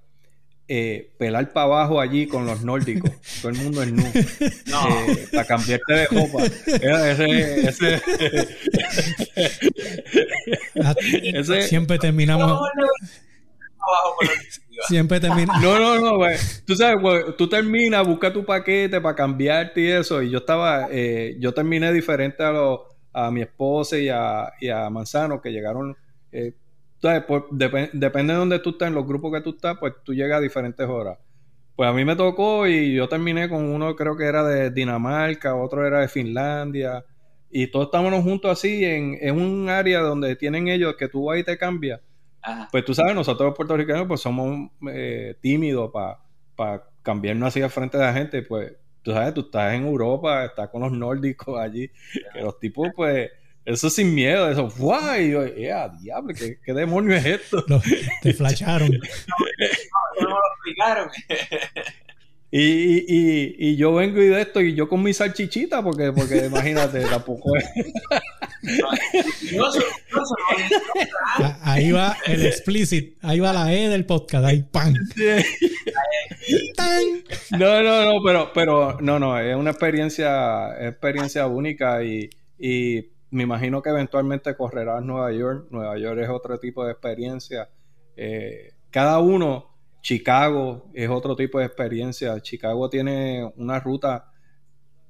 eh, pelar para abajo allí con los nórdicos. Todo el mundo es nu. No. Eh, para cambiarte de ropa. Era Ese, ese, Ah, ese- siempre terminamos. Abajo. Siempre terminamos. No, no, no. Tú sabes, tú terminas, busca tu paquete para cambiarte y eso. Y yo estaba, eh, yo terminé diferente a, los a mi esposa y a, y a Manzano, que llegaron, eh, tú depende de donde tú estás, en los grupos que tú estás, pues tú llegas a diferentes horas. Pues a mí me tocó y yo terminé con uno, creo que era de Dinamarca, otro era de Finlandia. Y todos estábamos juntos así en, en un área donde tienen ellos que tú ahí te cambias. Ajá. Pues tú sabes, nosotros los puertorriqueños pues somos eh, tímidos para cambiarnos así al frente de la gente. Pues tú sabes, tú estás en Europa, estás con los nórdicos allí, que los tipos pues, eso sin miedo, eso, ¡guau! Y yo, ¡eh, diablo! ¿qué, ¿Qué demonio es esto? Te flasharon. No me lo explicaron. Y, y, y, y yo vengo y de esto, y yo con mi salchichita, porque, porque imagínate, tampoco es... Ah, Ahí va el explicit. Ahí va la E del podcast. Ahí, ¡pam! ¡Tan! No, no, no, pero, pero, no, no, es una experiencia, experiencia única y, y me imagino que eventualmente correrás Nueva York. Nueva York es otro tipo de experiencia. Eh, cada uno, Chicago es otro tipo de experiencia. Chicago tiene una ruta,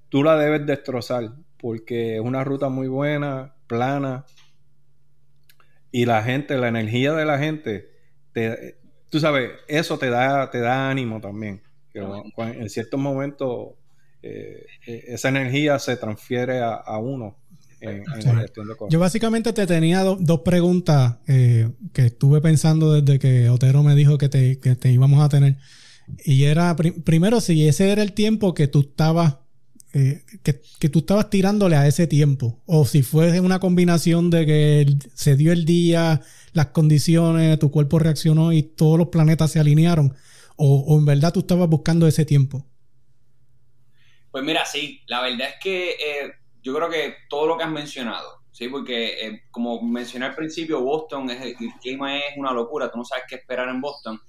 tú la debes destrozar porque es una ruta muy buena, plana y la gente, la energía de la gente, te, tú sabes, eso te da, te da ánimo también. Que en ciertos momentos eh, eh, esa energía se transfiere a, a uno en, en la gestión de cosas. Yo básicamente te tenía do- dos preguntas eh, que estuve pensando desde que Otero me dijo que te, que te íbamos a tener. Y era, pri- primero, si ese era el tiempo que tú estabas, eh, que, que tú estabas tirándole a ese tiempo. O si fue una combinación de que se dio el día, las condiciones, tu cuerpo reaccionó y todos los planetas se alinearon. O, en verdad tú estabas buscando ese tiempo. Pues mira, sí, la verdad es que eh, yo creo que todo lo que has mencionado, sí, porque eh, como mencioné al principio, Boston, es, el clima es una locura, tú no sabes qué esperar en Boston.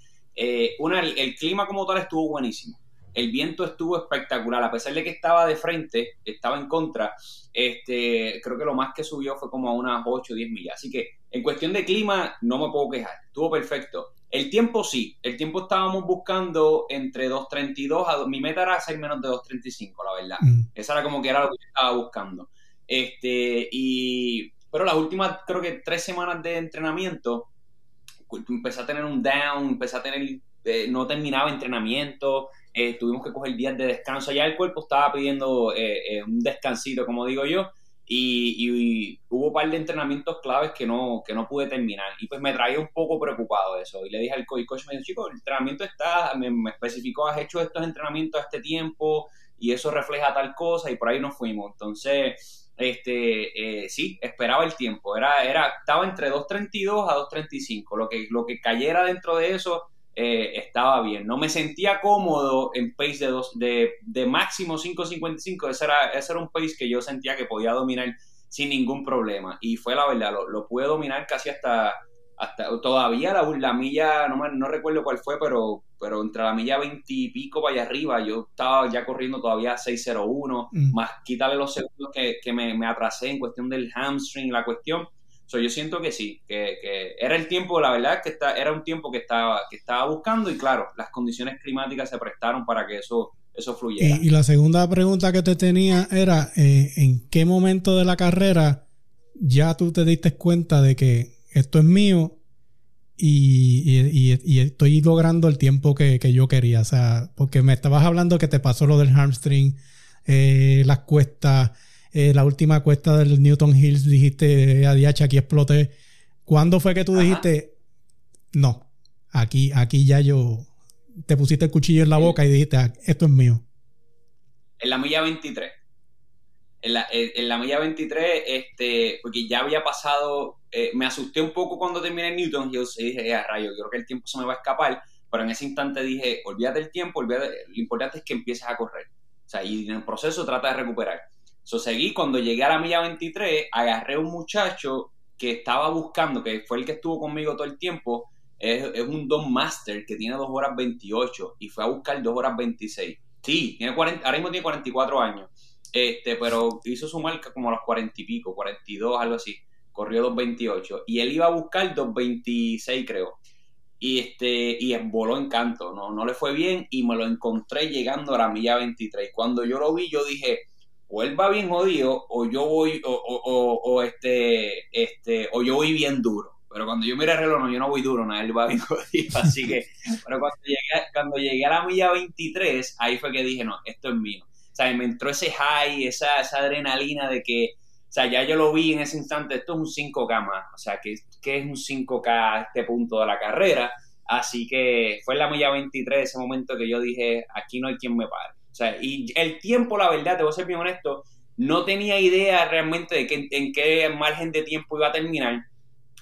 Una, el, el clima como tal estuvo buenísimo. El viento estuvo espectacular, a pesar de que estaba de frente, estaba en contra, este, creo que lo más que subió fue como a unas 8 o 10 millas. Así que en cuestión de clima no me puedo quejar, estuvo perfecto. El tiempo sí, el tiempo estábamos buscando entre 2.32 a... dos- Mi meta era hacer menos de 2.35, la verdad. Mm. Esa era como que era lo que yo estaba buscando. Este, y... Pero las últimas, creo que tres semanas de entrenamiento, cu- empecé a tener un down, empecé a tener eh, no terminaba entrenamiento, eh, tuvimos que coger días de descanso, ya el cuerpo estaba pidiendo eh, un descansito, como digo yo, y, hubo un par de entrenamientos claves que no, que no pude terminar. Y pues me traía un poco preocupado eso. Y le dije al coach, me dijo, chico, el entrenamiento está, me, especificó, has hecho estos entrenamientos a este tiempo y eso refleja tal cosa y por ahí nos fuimos. Entonces, este, eh, sí, esperaba el tiempo. Era, era, estaba entre 2.32 a 2.35. Lo que, lo que cayera dentro de eso eh, estaba bien. No me sentía cómodo en pace de, dos, de, de máximo 5.55. Ese era, ese era un pace que yo sentía que podía dominar sin ningún problema. Y fue la verdad, lo, lo pude dominar casi hasta, hasta todavía la, la milla, no, no recuerdo cuál fue, pero, pero entre la milla 20 y pico para allá arriba, yo estaba ya corriendo todavía 6.01, mm. más quitarle los segundos que, que me, me, atrasé en cuestión del hamstring, la cuestión. So, yo siento que sí, que, que, era el tiempo, la verdad que está, era un tiempo que estaba, que estaba buscando y claro, las condiciones climáticas se prestaron para que eso, eso fluyera. Y, la segunda pregunta que te tenía era, eh, ¿en qué momento de la carrera ya tú te diste cuenta de que esto es mío y, y, y, estoy logrando el tiempo que, que, yo quería. O sea, porque me estabas hablando que te pasó lo del hamstring, eh, las cuestas, eh, la última cuesta del Newton Hills, dijiste, adiacha, aquí exploté. ¿Cuándo fue que tú dijiste, no, aquí, aquí ya yo, te pusiste el cuchillo en la boca y dijiste, ah, esto es mío? En la milla 23 en la, en la milla 23, este, porque ya había pasado, eh, me asusté un poco cuando terminé Newton Hills y dije, a ah, rayo, creo que el tiempo se me va a escapar, pero en ese instante dije, olvídate del tiempo, olvídate, lo importante es que empieces a correr. O sea, y en el proceso trata de recuperar. So, seguí, cuando llegué a la milla 23, agarré un muchacho que estaba buscando, que fue el que estuvo conmigo todo el tiempo, es, un Don Master que tiene 2 horas 28 y fue a buscar 2 horas 26. Sí, tiene 40, ahora mismo tiene 44 años este, pero hizo su marca como a los cuarenta y pico, 42, algo así. Corrió 2.28. Y él iba a buscar 2.26, creo. Y este, y voló en canto, ¿no? no le fue bien y me lo encontré llegando a la milla 23. Cuando yo lo vi, yo dije, o él va bien jodido, o yo voy, o, o, o, este, este, o yo voy bien duro. Pero cuando yo miré el reloj, no, yo no voy duro, nada, él va bien jodido. Así que, pero cuando llegué, cuando llegué a la milla 23, ahí fue que dije, no, esto es mío. O sea, me entró ese high, esa, esa adrenalina de que, o sea, ya yo lo vi en ese instante, esto es un 5K más, o sea, que, que es un 5K a este punto de la carrera. Así que fue en la milla 23 ese momento que yo dije, aquí no hay quien me pare. Sea, y el tiempo, la verdad, te voy a ser bien honesto, no tenía idea realmente de que, en qué margen de tiempo iba a terminar,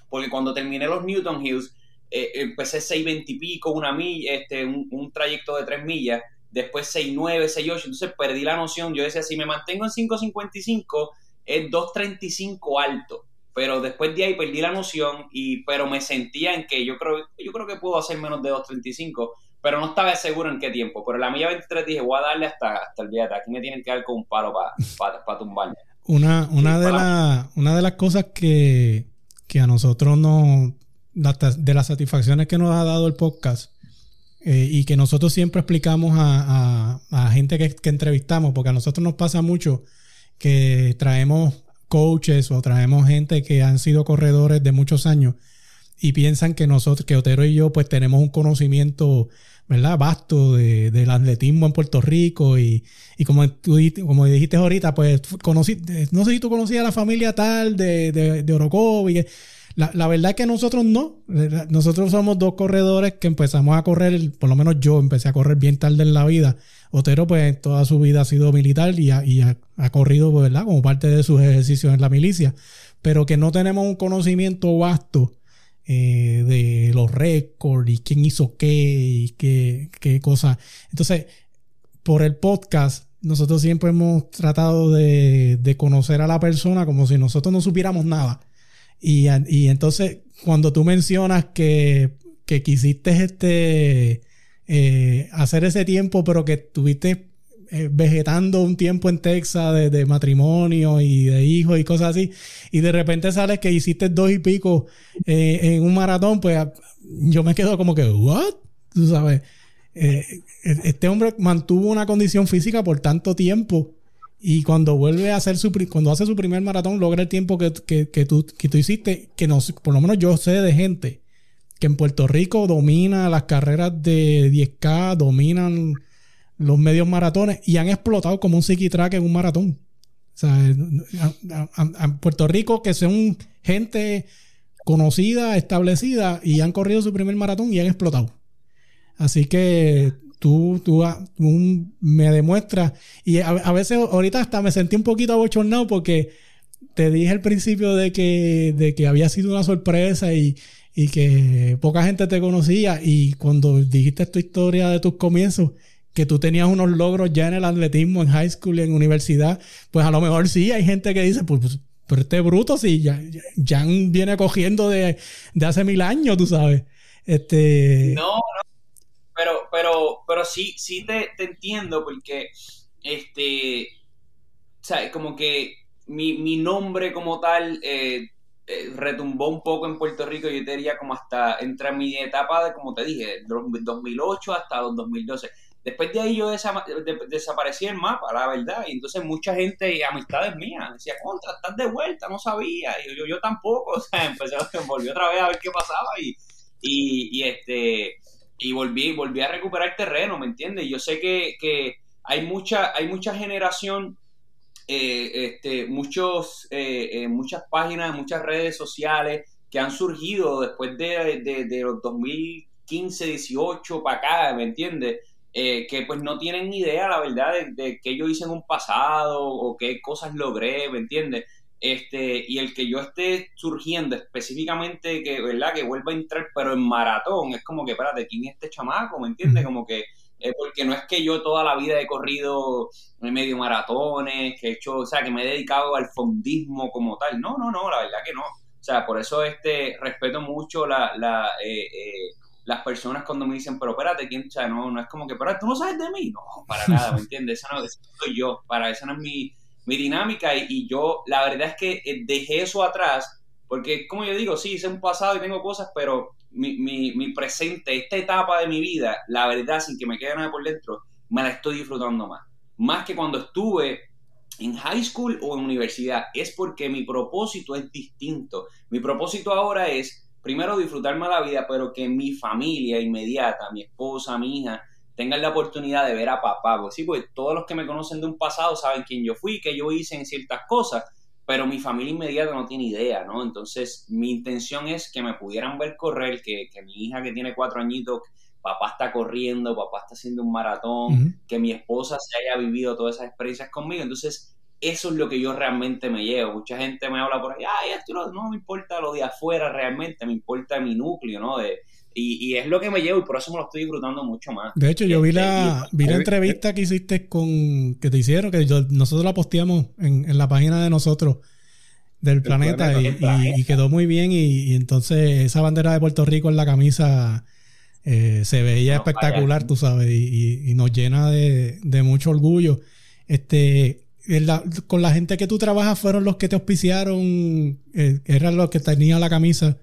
porque cuando terminé los Newton Hills, eh, empecé 6.20 y pico, una milla, este, un, un trayecto de 3 millas, después 6.9, 6.8, entonces perdí la noción, yo decía, si me mantengo en 5.55 es 2.35 alto, pero después de ahí perdí la noción, y, pero me sentía en que yo creo, yo creo que puedo hacer menos de 2.35, pero no estaba seguro en qué tiempo, pero la milla 23 dije, voy a darle hasta, hasta el día de aquí me tienen que dar con un palo para pa, tumbarme. Una, una, de la, una de las cosas que, que a nosotros nos, de las satisfacciones que nos ha dado el podcast, eh, y que nosotros siempre explicamos a, a, gente que, que, entrevistamos, porque a nosotros nos pasa mucho que traemos coaches o traemos gente que han sido corredores de muchos años y piensan que nosotros, que Otero y yo, pues tenemos un conocimiento, ¿verdad? Vasto de, del atletismo en Puerto Rico y, y como tú como dijiste ahorita, pues conocí, no sé si tú conocías a la familia tal de, de, de Orocovi, la, la, verdad es que nosotros no. Nosotros somos dos corredores que empezamos a correr, por lo menos yo empecé a correr bien tarde en la vida. Otero, pues toda su vida ha sido militar y ha, y ha, corrido, pues, ¿verdad? Como parte de sus ejercicios en la milicia. Pero que no tenemos un conocimiento vasto eh, de los récords y quién hizo qué y qué, qué cosas. Entonces, por el podcast, nosotros siempre hemos tratado de, de conocer a la persona como si nosotros no supiéramos nada. Y, y entonces, cuando tú mencionas que, que quisiste este, eh, hacer ese tiempo, pero que estuviste eh, vegetando un tiempo en Texas de, de, matrimonio y de hijos y cosas así, y de repente sales que hiciste dos y pico eh, en un maratón, pues yo me quedo como que, ¿what? Tú sabes, eh, este hombre mantuvo una condición física por tanto tiempo y cuando vuelve a hacer su cuando hace su primer maratón, logra el tiempo que, que, que, tú, que tú hiciste, que nos, por lo menos yo sé de gente que en Puerto Rico domina las carreras de 10K, dominan los medios maratones y han explotado como un psiquitrack en un maratón. O sea, en Puerto Rico que son gente conocida, establecida y han corrido su primer maratón y han explotado. Así que tú, tú, me demuestras y a, veces ahorita hasta me sentí un poquito abochornado porque te dije al principio de que, de que había sido una sorpresa y, y que poca gente te conocía y cuando dijiste tu historia de tus comienzos, que tú tenías unos logros ya en el atletismo, en high school, en universidad, pues a lo mejor sí, hay gente que dice, pues, pues pero este bruto sí, ya, ya viene cogiendo de, hace mil años, tú sabes. Este... No, no, pero, pero, pero sí, sí te, entiendo porque, este, sea, como que mi, mi nombre como tal eh, eh, retumbó un poco en Puerto Rico, yo te diría como hasta entre mi etapa de, como te dije, 2008 hasta 2012 Después de ahí yo desaparecí el mapa, la verdad. Y entonces mucha gente amistades mías decía, contra, estás de vuelta, no sabía. Y yo, yo, tampoco. O sea, empecé, volví otra vez a ver qué pasaba y, y, este y volví, volví a recuperar terreno, ¿me entiendes? Yo sé que, que hay mucha, hay mucha generación, eh, este, muchos, eh, eh, muchas páginas, muchas redes sociales que han surgido después de, de, de los 2015, 18 para acá, ¿me entiendes? Eh, que pues no tienen idea, la verdad, de, qué yo hice en un pasado o qué cosas logré, ¿me entiendes? Este, y el que yo esté surgiendo específicamente, que, ¿verdad? Que vuelva a entrar, pero en maratón, es como que, espérate, ¿quién es este chamaco? ¿Me entiendes? Como que, eh, porque no es que yo toda la vida he corrido medio maratones, que he hecho, o sea, que me he dedicado al fondismo como tal. No, no, no, la verdad que no. O sea, por eso este respeto mucho la, la eh, las personas cuando me dicen, pero espérate, ¿quién? O no, no es como que, pero tú no sabes de mí. No, para nada, ¿me entiendes? Esa no, soy yo, para esa no es mi, mi dinámica y, yo, la verdad es que eh, dejé eso atrás, porque como yo digo, sí, hice un pasado y tengo cosas, pero mi, mi, mi presente, esta etapa de mi vida, la verdad, sin que me quede nada por dentro, me la estoy disfrutando más. Más que cuando estuve en high school o en universidad, es porque mi propósito es distinto. Mi propósito ahora es primero disfrutarme la vida, pero que mi familia inmediata, mi esposa, mi hija, tengan la oportunidad de ver a papá. Pues sí, pues todos los que me conocen de un pasado saben quién yo fui, qué yo hice en ciertas cosas, pero mi familia inmediata no tiene idea, ¿no? Entonces, mi intención es que me pudieran ver correr, que, que mi hija que tiene cuatro añitos, papá está corriendo, papá está haciendo un maratón, que mi esposa se haya vivido todas esas experiencias conmigo. Entonces, eso es lo que yo realmente me llevo. Mucha gente me habla por ahí, ay, esto no, me importa lo de afuera realmente, me importa mi núcleo, ¿no? De, y, es lo que me llevo y por eso me lo estoy disfrutando mucho más. De hecho, yo vi la, vi la entrevista que hiciste con, que te hicieron, que nosotros la posteamos en, la página de nosotros del planeta, y, quedó muy bien y, entonces esa bandera de Puerto Rico en la camisa eh, se veía espectacular, tú sabes, y, nos llena de, de mucho orgullo. Este, con la gente que tú trabajas fueron los que te auspiciaron, eh, eran los que tenían la camisa.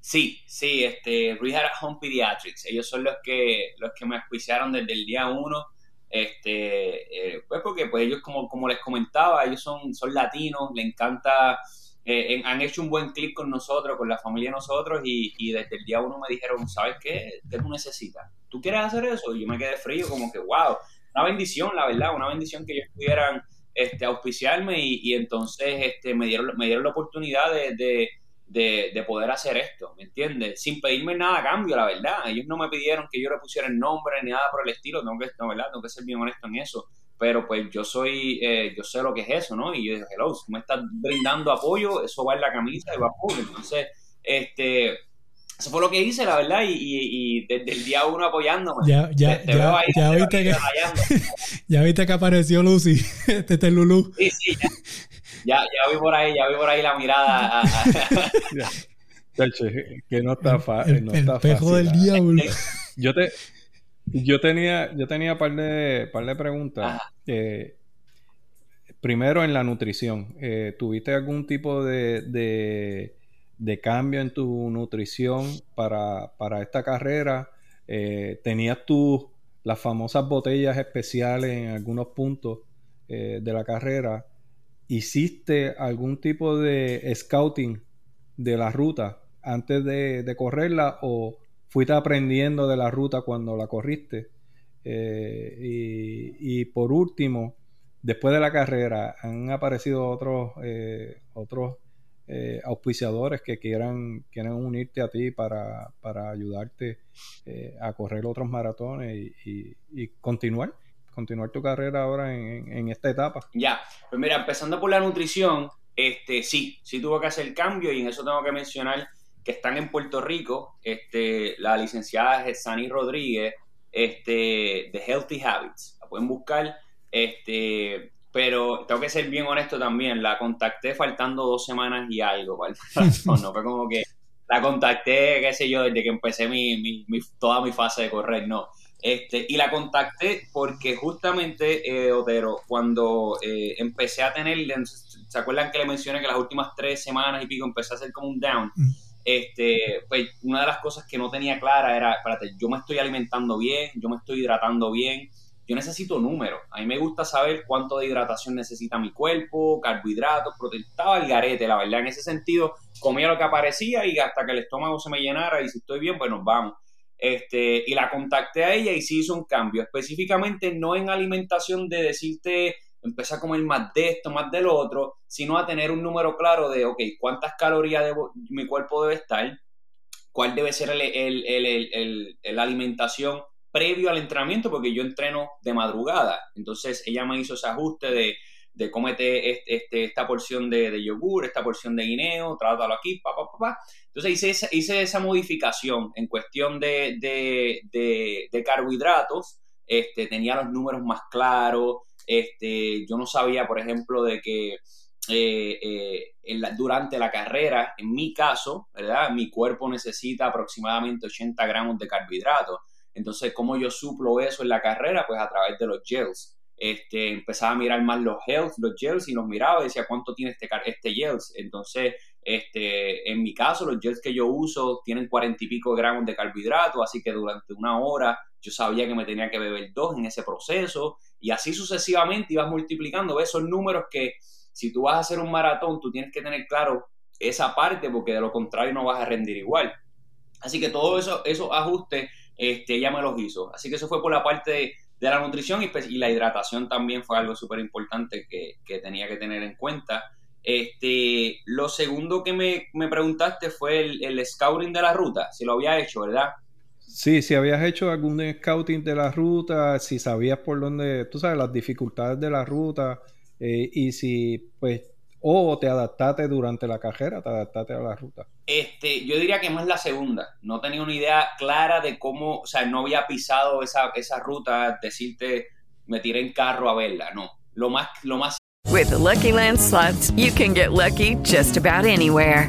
Sí, sí, este, Rehab Home Pediatrics, ellos son los que, los que me auspiciaron desde el día uno, este, eh, pues porque pues ellos como, como les comentaba, ellos son, son latinos, le encanta, eh, han hecho un buen clic con nosotros, con la familia de nosotros y, y, desde el día uno me dijeron, ¿sabes qué? ¿Qué tú necesitas? ¿Tú quieres hacer eso? Y yo me quedé frío como que, wow, una bendición, la verdad, una bendición que ellos pudieran este, auspiciarme y, entonces este, me, dieron, me dieron la oportunidad de, de, poder hacer esto, ¿me entiendes? Sin pedirme nada a cambio, la verdad. Ellos no me pidieron que yo le pusiera el nombre ni nada por el estilo, tengo que, no, ¿verdad? tengo que ser bien honesto en eso. Pero pues yo soy, eh, yo sé lo que es eso, ¿no? Y yo dije, hello, si me estás brindando apoyo, eso va en la camisa y va Entonces, este eso fue lo que hice, la verdad, y, desde el día uno apoyándome. Ya, ya, ya, ya, viste que, ya viste que apareció Lucy, este, este Lulu. Sí, sí, ya, ya, vi por ahí, ya vi por ahí la mirada. que no está, fácil. el, espejo del diablo. Yo te, yo tenía, yo tenía par de, par de preguntas. Eh, primero en la nutrición, eh, ¿tuviste algún tipo de de cambio en tu nutrición para, esta carrera? Eh, ¿Tenías tú las famosas botellas especiales en algunos puntos eh, de la carrera? ¿Hiciste algún tipo de scouting de la ruta antes de, de correrla o fuiste aprendiendo de la ruta cuando la corriste. Eh, y, y por último, después de la carrera, han aparecido otros, otros eh, auspiciadores que quieran, quieran unirte a ti para, para ayudarte eh, a correr otros maratones y, y- y continuar, continuar tu carrera ahora en, en esta etapa. Ya, pues mira, empezando por la nutrición, este, sí, sí tuvo que hacer cambio y en eso tengo que mencionar que están en Puerto Rico, este, la licenciada Sani Rodríguez, este, de Healthy Habits, la pueden buscar, este, pero tengo que ser bien honesto también, la contacté faltando dos semanas y algo, no fue como que la contacté, qué sé yo, desde que empecé mi, mi- mi- toda mi fase de correr, no. Este, y la contacté porque justamente, eh, Otero, cuando eh, empecé a tener, ¿se acuerdan que le mencioné que las últimas tres semanas y pico empecé a hacer como un down? Este, pues una de las cosas que no tenía clara era, espérate, yo me estoy alimentando bien, yo me estoy hidratando bien, yo necesito números. A mí me gusta saber cuánto de hidratación necesita mi cuerpo, carbohidratos, proteínas. Estaba el garete, la verdad. En ese sentido, comía lo que aparecía y hasta que el estómago se me llenara y si estoy bien, pues nos vamos. Este, y la contacté a ella y sí hizo un cambio. Específicamente no en alimentación de decirte empezar a comer más de esto, más de lo otro, sino a tener un número claro de, ok, cuántas calorías debo- mi cuerpo debe estar, cuál debe ser el, el- el- el- la alimentación previo al entrenamiento, porque yo entreno de madrugada. Entonces ella me hizo ese ajuste de, de cómete este, este- esta porción de, yogur, esta porción de guineo, trátalo aquí, pa, pa, pa, pa. Entonces hice esa, hice esa modificación en cuestión de, carbohidratos, este, tenía los números más claros, yo no sabía, por ejemplo, de que eh, eh, durante la carrera, en mi caso, ¿verdad? Mi cuerpo necesita aproximadamente 80 gramos de carbohidratos. Entonces, ¿cómo yo suplo eso en la carrera? Pues a través de los gels. Este, empezaba a mirar más los gels, los gels y los miraba y decía cuánto tiene este, este gels. Entonces, este, en mi caso, los gels que yo uso tienen cuarenta y pico gramos de carbohidratos, así que durante una hora yo sabía que me tenía que beber dos en ese proceso y así sucesivamente ibas multiplicando esos números que si tú vas a hacer un maratón, tú tienes que tener claro esa parte porque de lo contrario no vas a rendir igual. Así que todos eso, esos ajustes este, ella me los hizo. Así que eso fue por la parte de, la nutrición y, pues, y la hidratación también fue algo súper importante que, tenía que tener en cuenta. Este, lo segundo que me, preguntaste fue el, el scouting de la ruta, si lo había hecho, ¿verdad? Sí, si habías hecho algún scouting de la ruta, si sabías por dónde, tú sabes, las dificultades de la ruta, eh, y si, pues, o te adaptaste durante la carrera, te adaptaste a la ruta. Este, yo diría que más la segunda. No tenía una idea clara de cómo, o sea, no había pisado esa, esa ruta, decirte, me tiré en carro a verla, no. Lo más, lo más With the Lucky Land slots, you can get lucky just about anywhere.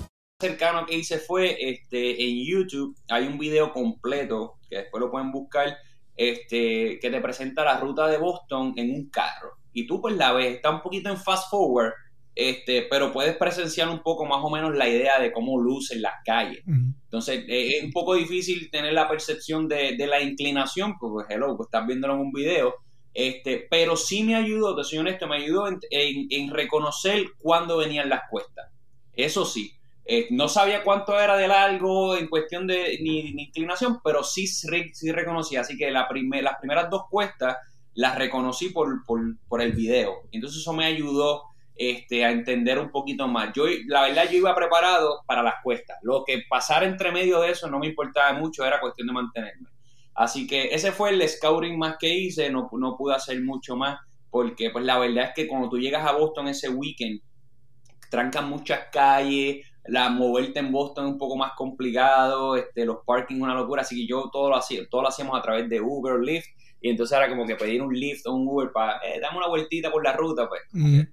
Cercano que hice fue este en YouTube. Hay un video completo que después lo pueden buscar este que te presenta la ruta de Boston en un carro. Y tú pues la ves. Está un poquito en fast forward este pero puedes presenciar un poco más o menos la idea de cómo lucen las calles. Entonces eh, es un poco difícil tener la percepción de, de la inclinación porque hello pues estás viéndolo en un video. Este pero sí me ayudó te soy honesto me ayudó en, en- en reconocer cuándo venían las cuestas. Eso sí eh, no sabía cuánto era de largo en cuestión de ni, inclinación, pero sí, sí reconocí. Así que las primeras dos cuestas las reconocí por, por, por el video. Entonces eso me ayudó este, a entender un poquito más. Yo, la verdad, yo iba preparado para las cuestas. Lo que pasara entre medio de eso no me importaba mucho, era cuestión de mantenerme. Así que ese fue el scouting más que hice, no, no pude hacer mucho más, porque pues la verdad es que cuando tú llegas a Boston ese weekend, trancan muchas calles, la moverte en Boston es un poco más complicado, este, los parking una locura, así que yo todo lo hacía, todo lo hacíamos a través de Uber, Lyft, y entonces era como que pedir un Lyft o un Uber para, eh, dame una vueltita por la ruta, pues,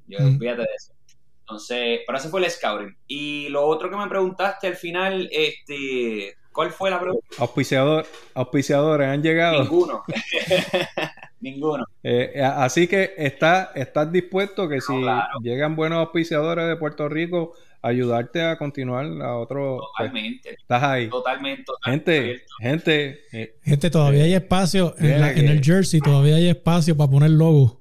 yo fíjate de eso. Entonces, pero ese fue el scouting. Y lo otro que me preguntaste al final, este, ¿Cuál fue la pregunta? Auspiciador, auspiciadores han llegado. Ninguno. Ninguno. Eh, así que está, estás dispuesto que si claro. llegan buenos auspiciadores de Puerto Rico, ayudarte a continuar a otro. pues, Totalmente. estás ahí. Totalmente. totalmente Gente, abierto. gente. eh, Gente, todavía hay espacio en, la- en el jersey, todavía hay espacio para poner logo.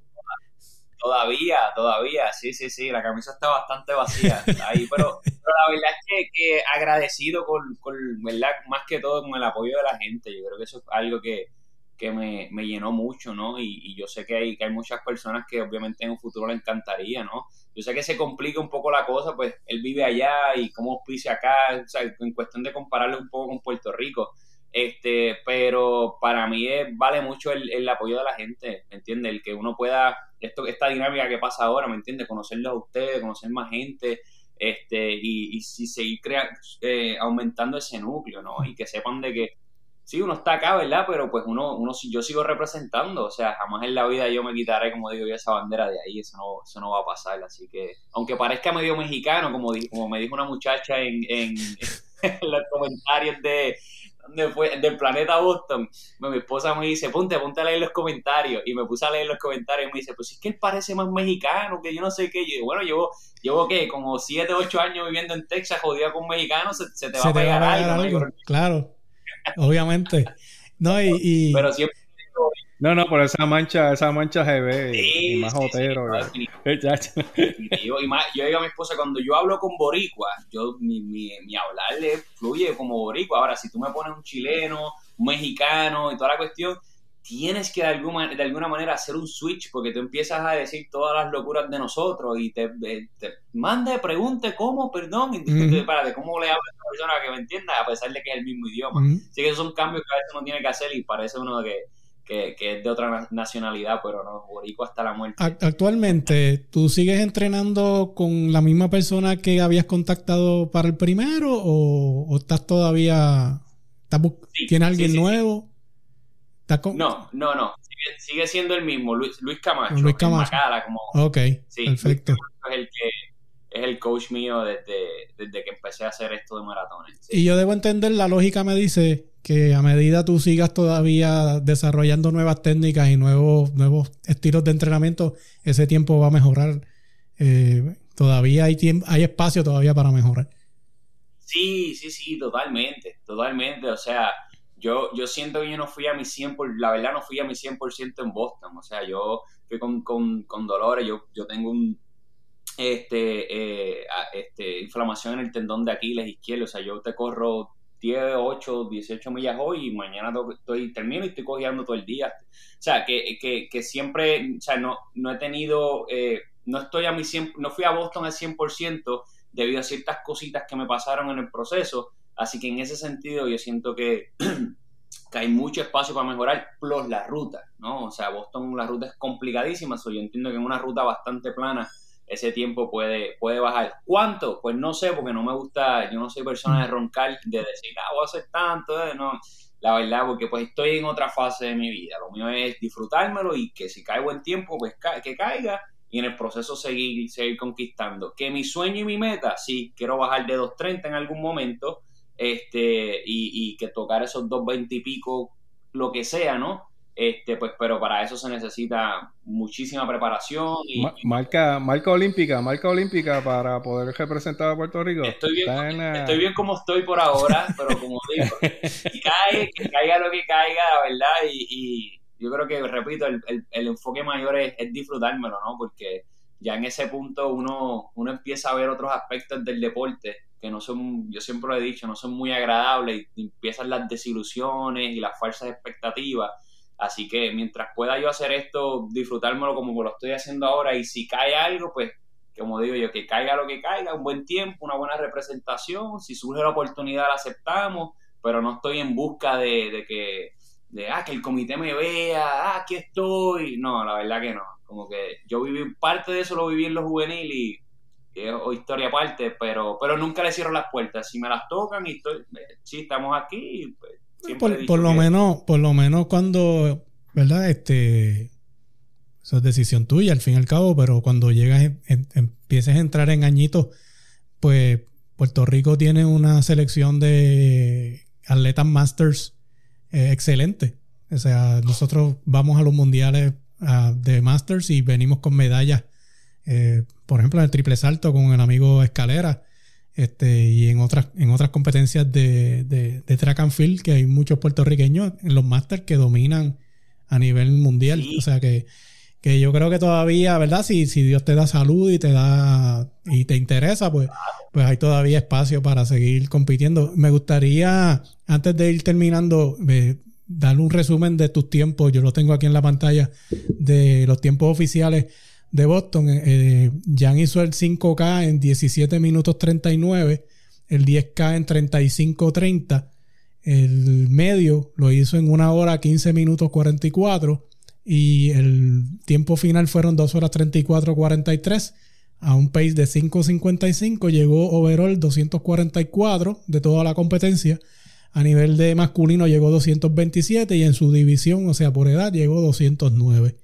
Todavía, todavía, sí, sí, sí, la camisa está bastante vacía ahí, pero, pero la verdad es que, que agradecido con, con, ¿verdad? Más que todo con el apoyo de la gente, yo creo que eso es algo que, que me, me llenó mucho, ¿no? Y, y yo sé que hay, que hay muchas personas que obviamente en un futuro le encantaría, ¿no? Yo sé que se complica un poco la cosa, pues él vive allá y cómo auspicia acá, o sea, en cuestión de compararlo un poco con Puerto Rico, este, pero para mí vale mucho el, el apoyo de la gente, ¿me entiendes? El que uno pueda, esto, esta dinámica que pasa ahora, ¿me entiendes? Conocerlos a ustedes, conocer más gente, este, y, y, seguir crea- eh, aumentando ese núcleo, ¿no? Y que sepan de que sí, uno está acá, ¿verdad? Pero pues uno, uno yo sigo representando, o sea, jamás en la vida yo me quitaré, como digo yo, esa bandera de ahí, eso no, eso no va a pasar, así que, aunque parezca medio mexicano, como, como me dijo una muchacha en, en, en los comentarios de, ¿dónde fue? del planeta Boston, mi esposa me dice, ponte, ponte a leer los comentarios, y me puse a leer los comentarios y me dice, pues es que él parece más mexicano, que yo no sé qué, y yo, bueno, llevo, llevo ¿qué? como 7, 8 años viviendo en Texas, jodido con mexicanos, se, se te va Se a pegar algo, algo, claro. Obviamente. No, y, y- pero siempre No, no, por esa mancha, esa mancha se ve y- Sí, y más sí, jotero. definitivo. Y más, yo digo a mi esposa, cuando yo hablo con boricua, yo, mi, mi, mi hablar le fluye como boricua. Ahora, si tú me pones un chileno, un mexicano y toda la cuestión, tienes que de alguna, de alguna manera hacer un switch porque tú empiezas a decir todas las locuras de nosotros y te, te, te mande, pregunte cómo, perdón, y Ujú. tú, espérate, ¿cómo le habla a esta persona que me entienda a pesar de que es el mismo idioma? Así que esos son cambios que a veces uno tiene que hacer y parece uno que, que, que es de otra na- nacionalidad, pero no, boricua hasta la muerte. ac- actualmente, ¿tú sigues entrenando con la misma persona que habías contactado para el primero o, o estás todavía... estás Sí, ¿Tienes alguien sí, sí, sí. nuevo? ¿Estás con- No, no, no. Sigue, sigue siendo el mismo, Luis, Luis Camacho. Luis Camacho. Macala, como, Ok, sí, perfecto. Es el que es el coach mío desde, desde que empecé a hacer esto de maratones. sí. Y yo debo entender, la lógica me dice que a medida tú sigas todavía desarrollando nuevas técnicas y nuevos, nuevos estilos de entrenamiento, ese tiempo va a mejorar. Eh, todavía hay tiempo, hay espacio todavía para mejorar. Sí, sí, sí, totalmente, totalmente. O sea, yo, yo siento que yo no fui a mi 100%, por, la verdad no fui a mi 100% en Boston. O sea, yo fui con, con, con dolores, yo, yo tengo un, este, eh, este, inflamación en el tendón de Aquiles izquierdo. O sea, yo te corro 10, 8, 18 millas hoy y mañana to- estoy, termino y estoy cogiendo todo el día. O sea, que, que, que siempre, o sea, no, no he tenido, eh, no estoy a mi 100, no fui a Boston al 100% debido a ciertas cositas que me pasaron en el proceso. Así que en ese sentido yo siento que, que hay mucho espacio para mejorar, plus la ruta, ¿no? O sea, Boston la ruta es complicadísima, so yo entiendo que en una ruta bastante plana ese tiempo puede, puede bajar. ¿Cuánto? Pues no sé, porque no me gusta, yo no soy persona de roncar, de decir, ah, voy a hacer tanto, eh", no. La verdad, porque pues estoy en otra fase de mi vida. Lo mío es disfrutármelo y que si cae buen tiempo, pues ca- que caiga y en el proceso seguir, seguir conquistando. Que mi sueño y mi meta, sí, quiero bajar de 2.30 en algún momento este y, y que tocar esos 2.20 y pico, lo que sea, ¿no? Este, pues, pero para eso se necesita muchísima preparación y, Ma- marca, marca olímpica, marca olímpica para poder representar a Puerto Rico. Estoy bien, estoy bien como estoy por ahora, pero como digo, que cae, que caiga lo que caiga, la verdad, y, y yo creo que, repito, el, el- el enfoque mayor es, es disfrutármelo, ¿no? Porque ya en ese punto uno, uno empieza a ver otros aspectos del deporte que no son, yo siempre lo he dicho, no son muy agradables y empiezan las desilusiones y las falsas expectativas. Así que mientras pueda yo hacer esto, disfrutármelo como lo estoy haciendo ahora y si cae algo, pues como digo yo, que caiga lo que caiga, un buen tiempo, una buena representación, si surge la oportunidad la aceptamos, pero no estoy en busca de, de que, de, ah, que el comité me vea, ah, aquí estoy, no, la verdad que no, como que yo viví parte de eso, lo viví en los juvenil y, y es historia aparte, pero, pero nunca le cierro las puertas, si me las tocan y estoy, eh, sí, estamos aquí, pues, Por, lo que- menos, por lo menos cuando, ¿verdad? Este, eso es decisión tuya al fin y al cabo, pero cuando llegas, en- en- empieces a entrar en añitos, pues Puerto Rico tiene una selección de atletas masters eh, excelentes. O sea, nosotros vamos a los mundiales ah, de masters y venimos con medallas. Eh, por ejemplo, en el triple salto con el amigo Escalera. Este, y en otras, en otras competencias de, de, track and field, que hay muchos puertorriqueños en los masters que dominan a nivel mundial. O sea que, que, yo creo que todavía, ¿verdad? Si, si Dios te da salud y te da y te interesa, pues, pues hay todavía espacio para seguir compitiendo. Me gustaría, antes de ir terminando, eh, dar un resumen de tus tiempos. Yo lo tengo aquí en la pantalla de los tiempos oficiales de Boston. Eh, Jan hizo el 5K en 17 minutos 39, el 10K en 35.30, el medio lo hizo en 1 hora 15 minutos 44 y el tiempo final fueron 2 horas 34 43 a un pace de 5.55 llegó overall 244 de toda la competencia a nivel de masculino llegó 227 y en su división, o sea, por edad, llegó 209.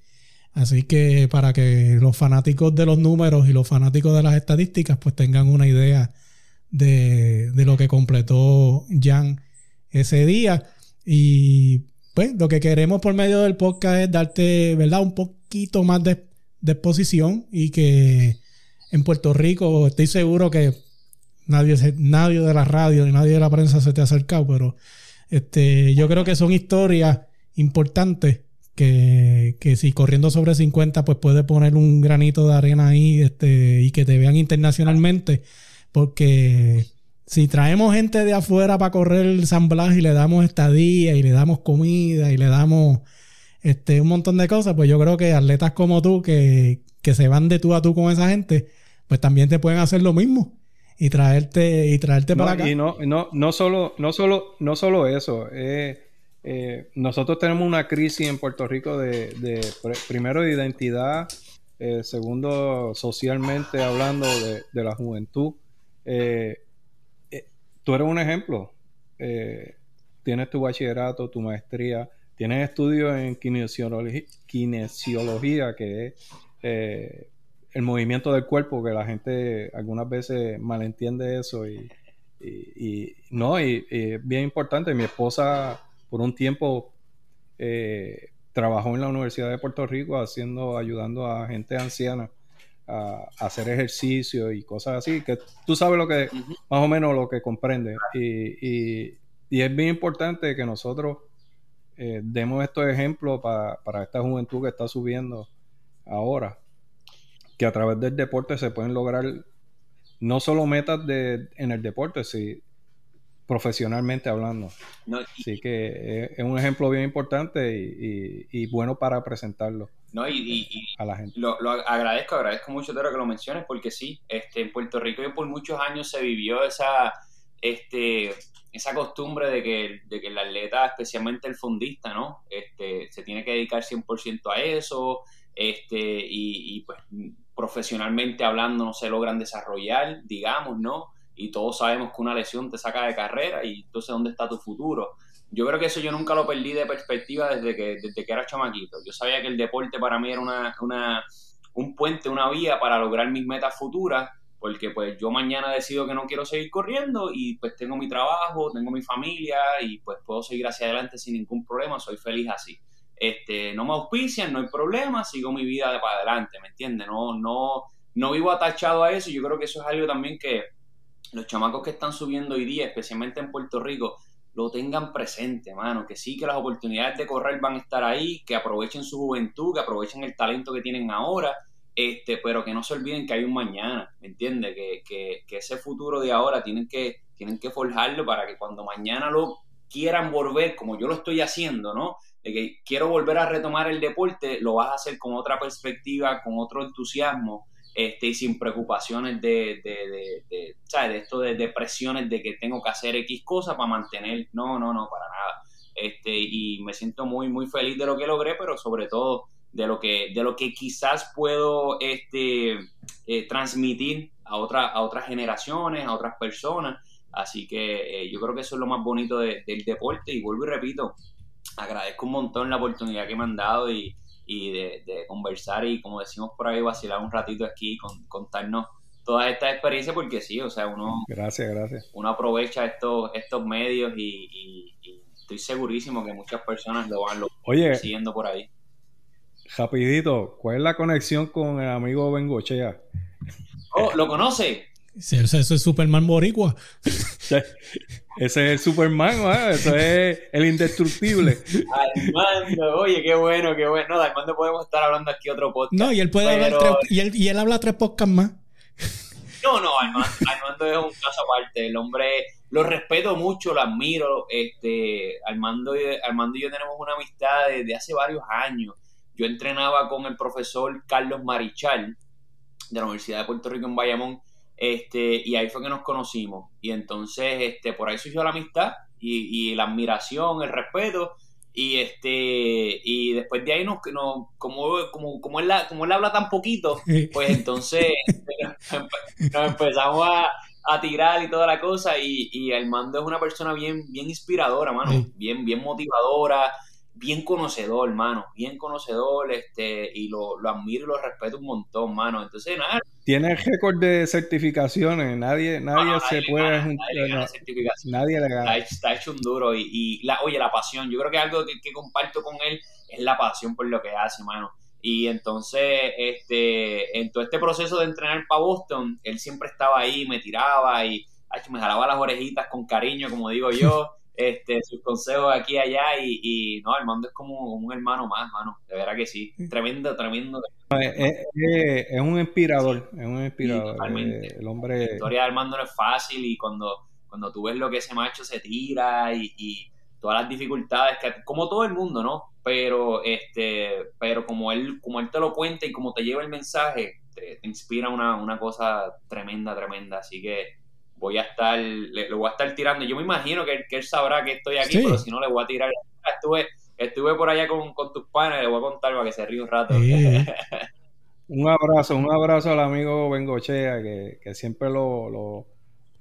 Así que para que los fanáticos de los números y los fanáticos de las estadísticas pues tengan una idea de, lo que completó Jan ese día. Y pues lo que queremos por medio del podcast es darte, ¿verdad? Un poquito más de, exposición y que en Puerto Rico estoy seguro que nadie, nadie de la radio ni nadie de la prensa se te ha acercado, pero este, yo creo que son historias importantes que, que, si corriendo sobre 50 pues puede poner un granito de arena ahí este, y que te vean internacionalmente porque si traemos gente de afuera para correr el San Blas y le damos estadía y le damos comida y le damos este, un montón de cosas, pues yo creo que atletas como tú que, que se van de tú a tú con esa gente, pues también te pueden hacer lo mismo y traerte y traerte para acá. Y no, no, no solo, no solo, no solo eso, eh, eh, nosotros tenemos una crisis en Puerto Rico de, primero de identidad, eh, segundo socialmente hablando de, la juventud. Eh, tú eres un ejemplo. tienes tu bachillerato, tu maestría, tienes estudios en kinesiología, que es el movimiento del cuerpo, que la gente algunas veces malentiende eso y, no, y, y bien importante. Mi esposa por un tiempo eh, trabajó en la Universidad de Puerto Rico haciendo, ayudando a gente anciana a, hacer ejercicio y cosas así, que tú sabes lo que, más o menos lo que comprende. Y, es bien importante que nosotros eh, demos estos ejemplos para, esta juventud que está subiendo ahora, que a través del deporte se pueden lograr no solo metas de, en el deporte, sí, profesionalmente hablando. Así que es, un ejemplo bien importante y, bueno para presentarlo. No, y, a la gente. Lo, agradezco, agradezco mucho Tero que lo menciones porque sí, este, en Puerto Rico por muchos años se vivió esa, este, esa costumbre de que, de que el atleta, especialmente el fundista, ¿no? Este, se tiene que dedicar 100% a eso, este, y, y pues profesionalmente hablando no se logran desarrollar, digamos, ¿no? Y todos sabemos que una lesión te saca de carrera y entonces dónde está tu futuro. Yo creo que eso yo nunca lo perdí de perspectiva desde que, desde que era chamaquito. Yo sabía que el deporte para mí era una, una, un puente, una vía para lograr mis metas futuras, porque pues yo mañana decido que no quiero seguir corriendo y pues tengo mi trabajo, tengo mi familia y pues puedo seguir hacia adelante sin ningún problema, soy feliz así. Este, no me auspician, no hay problema, sigo mi vida para adelante, ¿me entiendes? No, no, no vivo atachado a eso yo creo que eso es algo también que, los chamacos que están subiendo hoy día, especialmente en Puerto Rico, lo tengan presente, mano, que sí que las oportunidades de correr van a estar ahí, que aprovechen su juventud, que aprovechen el talento que tienen ahora, este, pero que no se olviden que hay un mañana, ¿me entiendes? Que, que, que, ese futuro de ahora tienen que, tienen que forjarlo para que cuando mañana lo quieran volver, como yo lo estoy haciendo, ¿no? De que quiero volver a retomar el deporte, lo vas a hacer con otra perspectiva, con otro entusiasmo, este, y sin preocupaciones de, de, de, ¿sabes? de esto de depresiones de que tengo que hacer X cosas para mantener. No, no, no, para nada. Este, y me siento muy, muy feliz de lo que logré, pero sobre todo de lo que, de lo que quizás puedo este, eh, transmitir a, otra, a otras generaciones, a otras personas. Así que eh, yo creo que eso es lo más bonito del deporte y vuelvo y repito, agradezco un montón la oportunidad que me han dado y, y de, conversar y como decimos por ahí, vacilar un ratito aquí, con, contarnos todas estas experiencias porque sí, o sea, uno, Gracias, gracias. uno aprovecha estos, estos medios y, y- y estoy segurísimo que muchas personas lo van lo Oye. siguiendo por ahí. Rapidito, ¿cuál es la conexión con el amigo Bengochea? Oh, ¿lo conoce? Sí, Eso, eso es Superman Boricua. Ese es el Superman, ¿eh? eso es el indestructible. Armando, oye, qué bueno, qué bueno. No, de Armando podemos estar hablando aquí otro podcast. No, y él puede hablar tres, y él, y él habla tres podcasts más. No, no, Armando, Armando es un caso aparte. El hombre lo respeto mucho, lo admiro. Este, Armando, y- Armando y yo tenemos una amistad desde hace varios años. Yo entrenaba con el profesor Carlos Marichal de la Universidad de Puerto Rico en Bayamón. Este, y ahí fue que nos conocimos. Y entonces, este, por ahí surgió la amistad y, y la admiración, el respeto. Y este, y después de ahí nos, nos como, como, como él, como él habla tan poquito, pues entonces nos empezamos a, a tirar y toda la cosa. Y, y Armando es una persona bien, bien inspiradora, mano. Bien, bien motivadora, bien conocedor, mano. Bien conocedor, este, y lo, lo admiro y lo respeto un montón, mano. Entonces, nada, Tiene el récord de certificaciones, nadie, nadie no, se puede gana, nadie le gana nadie le gana. está hecho un duro y, y la, oye, la pasión, yo creo que algo que, que comparto con él es la pasión por lo que hace, mano. Y entonces, este, en todo este proceso de entrenar para Boston, él siempre estaba ahí, me tiraba y ay, me jalaba las orejitas con cariño, como digo yo, este, sus consejos aquí y allá y, y no, Armando es como un hermano más, mano, de verdad que sí, tremendo, tremendo. Es, es- es un inspirador, es un inspirador. totalmente. eh, el hombre. La historia de Armando no es fácil y cuando, cuando tú ves lo que ese macho se tira y, y todas las dificultades que como todo el mundo, ¿no? Pero este, pero como él, como él te lo cuenta y como te lleva el mensaje, te, te inspira una, una cosa tremenda, tremenda. Así que voy a estar, le, le voy a estar tirando. Yo me imagino que, él- que él sabrá que estoy aquí, Sí. pero si no le voy a tirar. Estuve, estuve por allá con, con tus panes, le voy a contar para que se ríe un rato. Sí. Un abrazo, un abrazo al amigo Bengochea, que, que siempre lo, lo,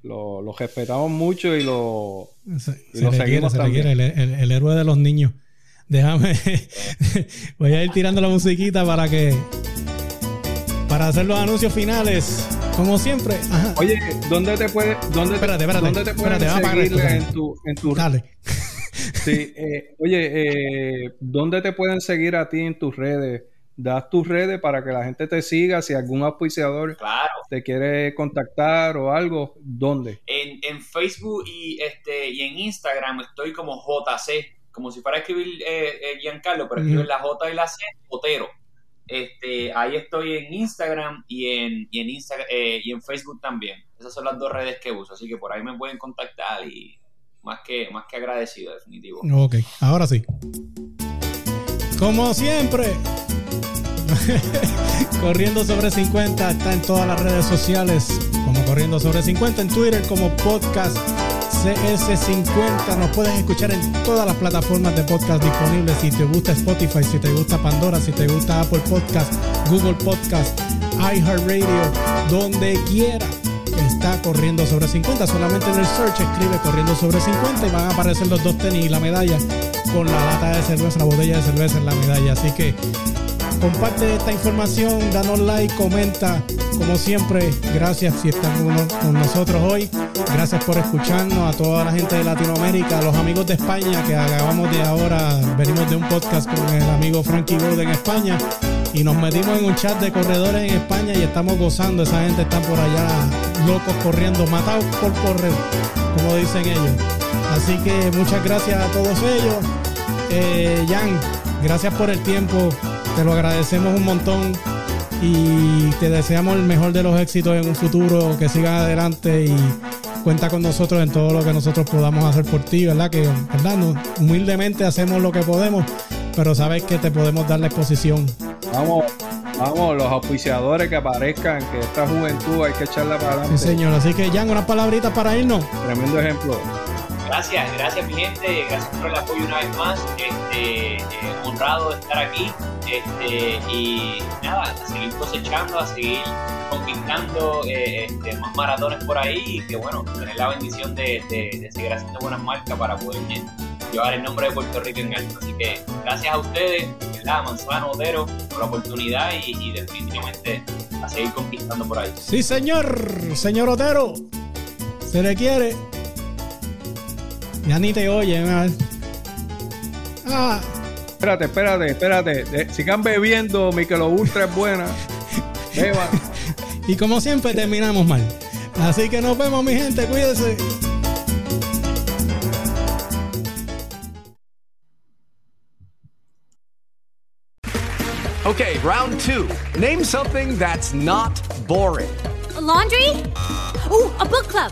lo, lo respetamos mucho y lo, Se, y se lo quiere, seguimos se le también. quiere, el, el- el héroe de los niños. Déjame, voy a ir tirando la musiquita para que, para hacer los anuncios finales, como siempre. Ajá. Oye, ¿dónde te puede, dónde, te- Espérate, espérate, ¿dónde te pueden espérate, seguir en tu, en tu Dale. Sí, eh, oye, eh, ¿dónde te pueden seguir a ti en tus redes? Das tus redes para que la gente te siga. Si algún auspiciador Claro. te quiere contactar o algo, ¿dónde? En, en Facebook y este y en Instagram estoy como JC, como si fuera a escribir eh, eh, Giancarlo, pero escribir la J y la C, Otero. Este, ahí estoy en Instagram y en, y en Instagram y en Facebook también. Esas son las dos redes que uso, así que por ahí me pueden contactar y más que, más que agradecido, definitivo. Ok, ahora sí. Como siempre, Corriendo sobre 50 está en todas las redes sociales, como Corriendo sobre 50 en Twitter, como podcast CS50. Nos puedes escuchar en todas las plataformas de podcast disponibles. Si te gusta Spotify, si te gusta Pandora, si te gusta Apple Podcast, Google Podcast, iHeartRadio, donde quiera. Está corriendo sobre 50. Solamente en el search escribe corriendo sobre 50 y van a aparecer los dos tenis y la medalla con la lata de cerveza, la botella de cerveza en la medalla. Así que comparte esta información, danos like, comenta. Como siempre, gracias si están con, nosotros hoy. Gracias por escucharnos a toda la gente de Latinoamérica, a los amigos de España que acabamos de ahora, venimos de un podcast con el amigo Frankie Gold en España y nos metimos en un chat de corredores en España y estamos gozando. Esa gente está por allá locos corriendo, matados por correr, como dicen ellos. Así que muchas gracias a todos ellos. Eh, Jan, gracias por el tiempo. Te lo agradecemos un montón y te deseamos el mejor de los éxitos en un futuro, que sigas adelante y cuenta con nosotros en todo lo que nosotros podamos hacer por ti, ¿verdad? Que, ¿verdad? Humildemente hacemos lo que podemos, pero sabes que te podemos dar la exposición. Vamos, vamos, los auspiciadores que aparezcan, que esta juventud hay que echarla para Sí, adelante. señor. Así que, Jan, unas palabritas para irnos. Tremendo ejemplo. Gracias, gracias mi gente, gracias por el apoyo una vez más, este, eh, honrado de estar aquí, este, y nada, a seguir cosechando, a seguir conquistando eh, este, más maratones por ahí, y que bueno, tener la bendición de, de- de seguir haciendo buenas marcas para poder lle- llevar el nombre de Puerto Rico en alto. Así que gracias a ustedes, ¿verdad? Manzano, Otero, por la oportunidad y, y definitivamente a seguir conquistando por ahí. Sí, señor, señor Otero. Se le quiere. Ya ni te oye, man. Ah, Espérate, espérate, espérate. De- sigan bebiendo, Michelob Ultra es buena. Beban. y como siempre terminamos mal. Así que nos vemos, mi gente. Cuídense. Okay, round two. Name something that's not boring. A laundry? Ooh, a book club.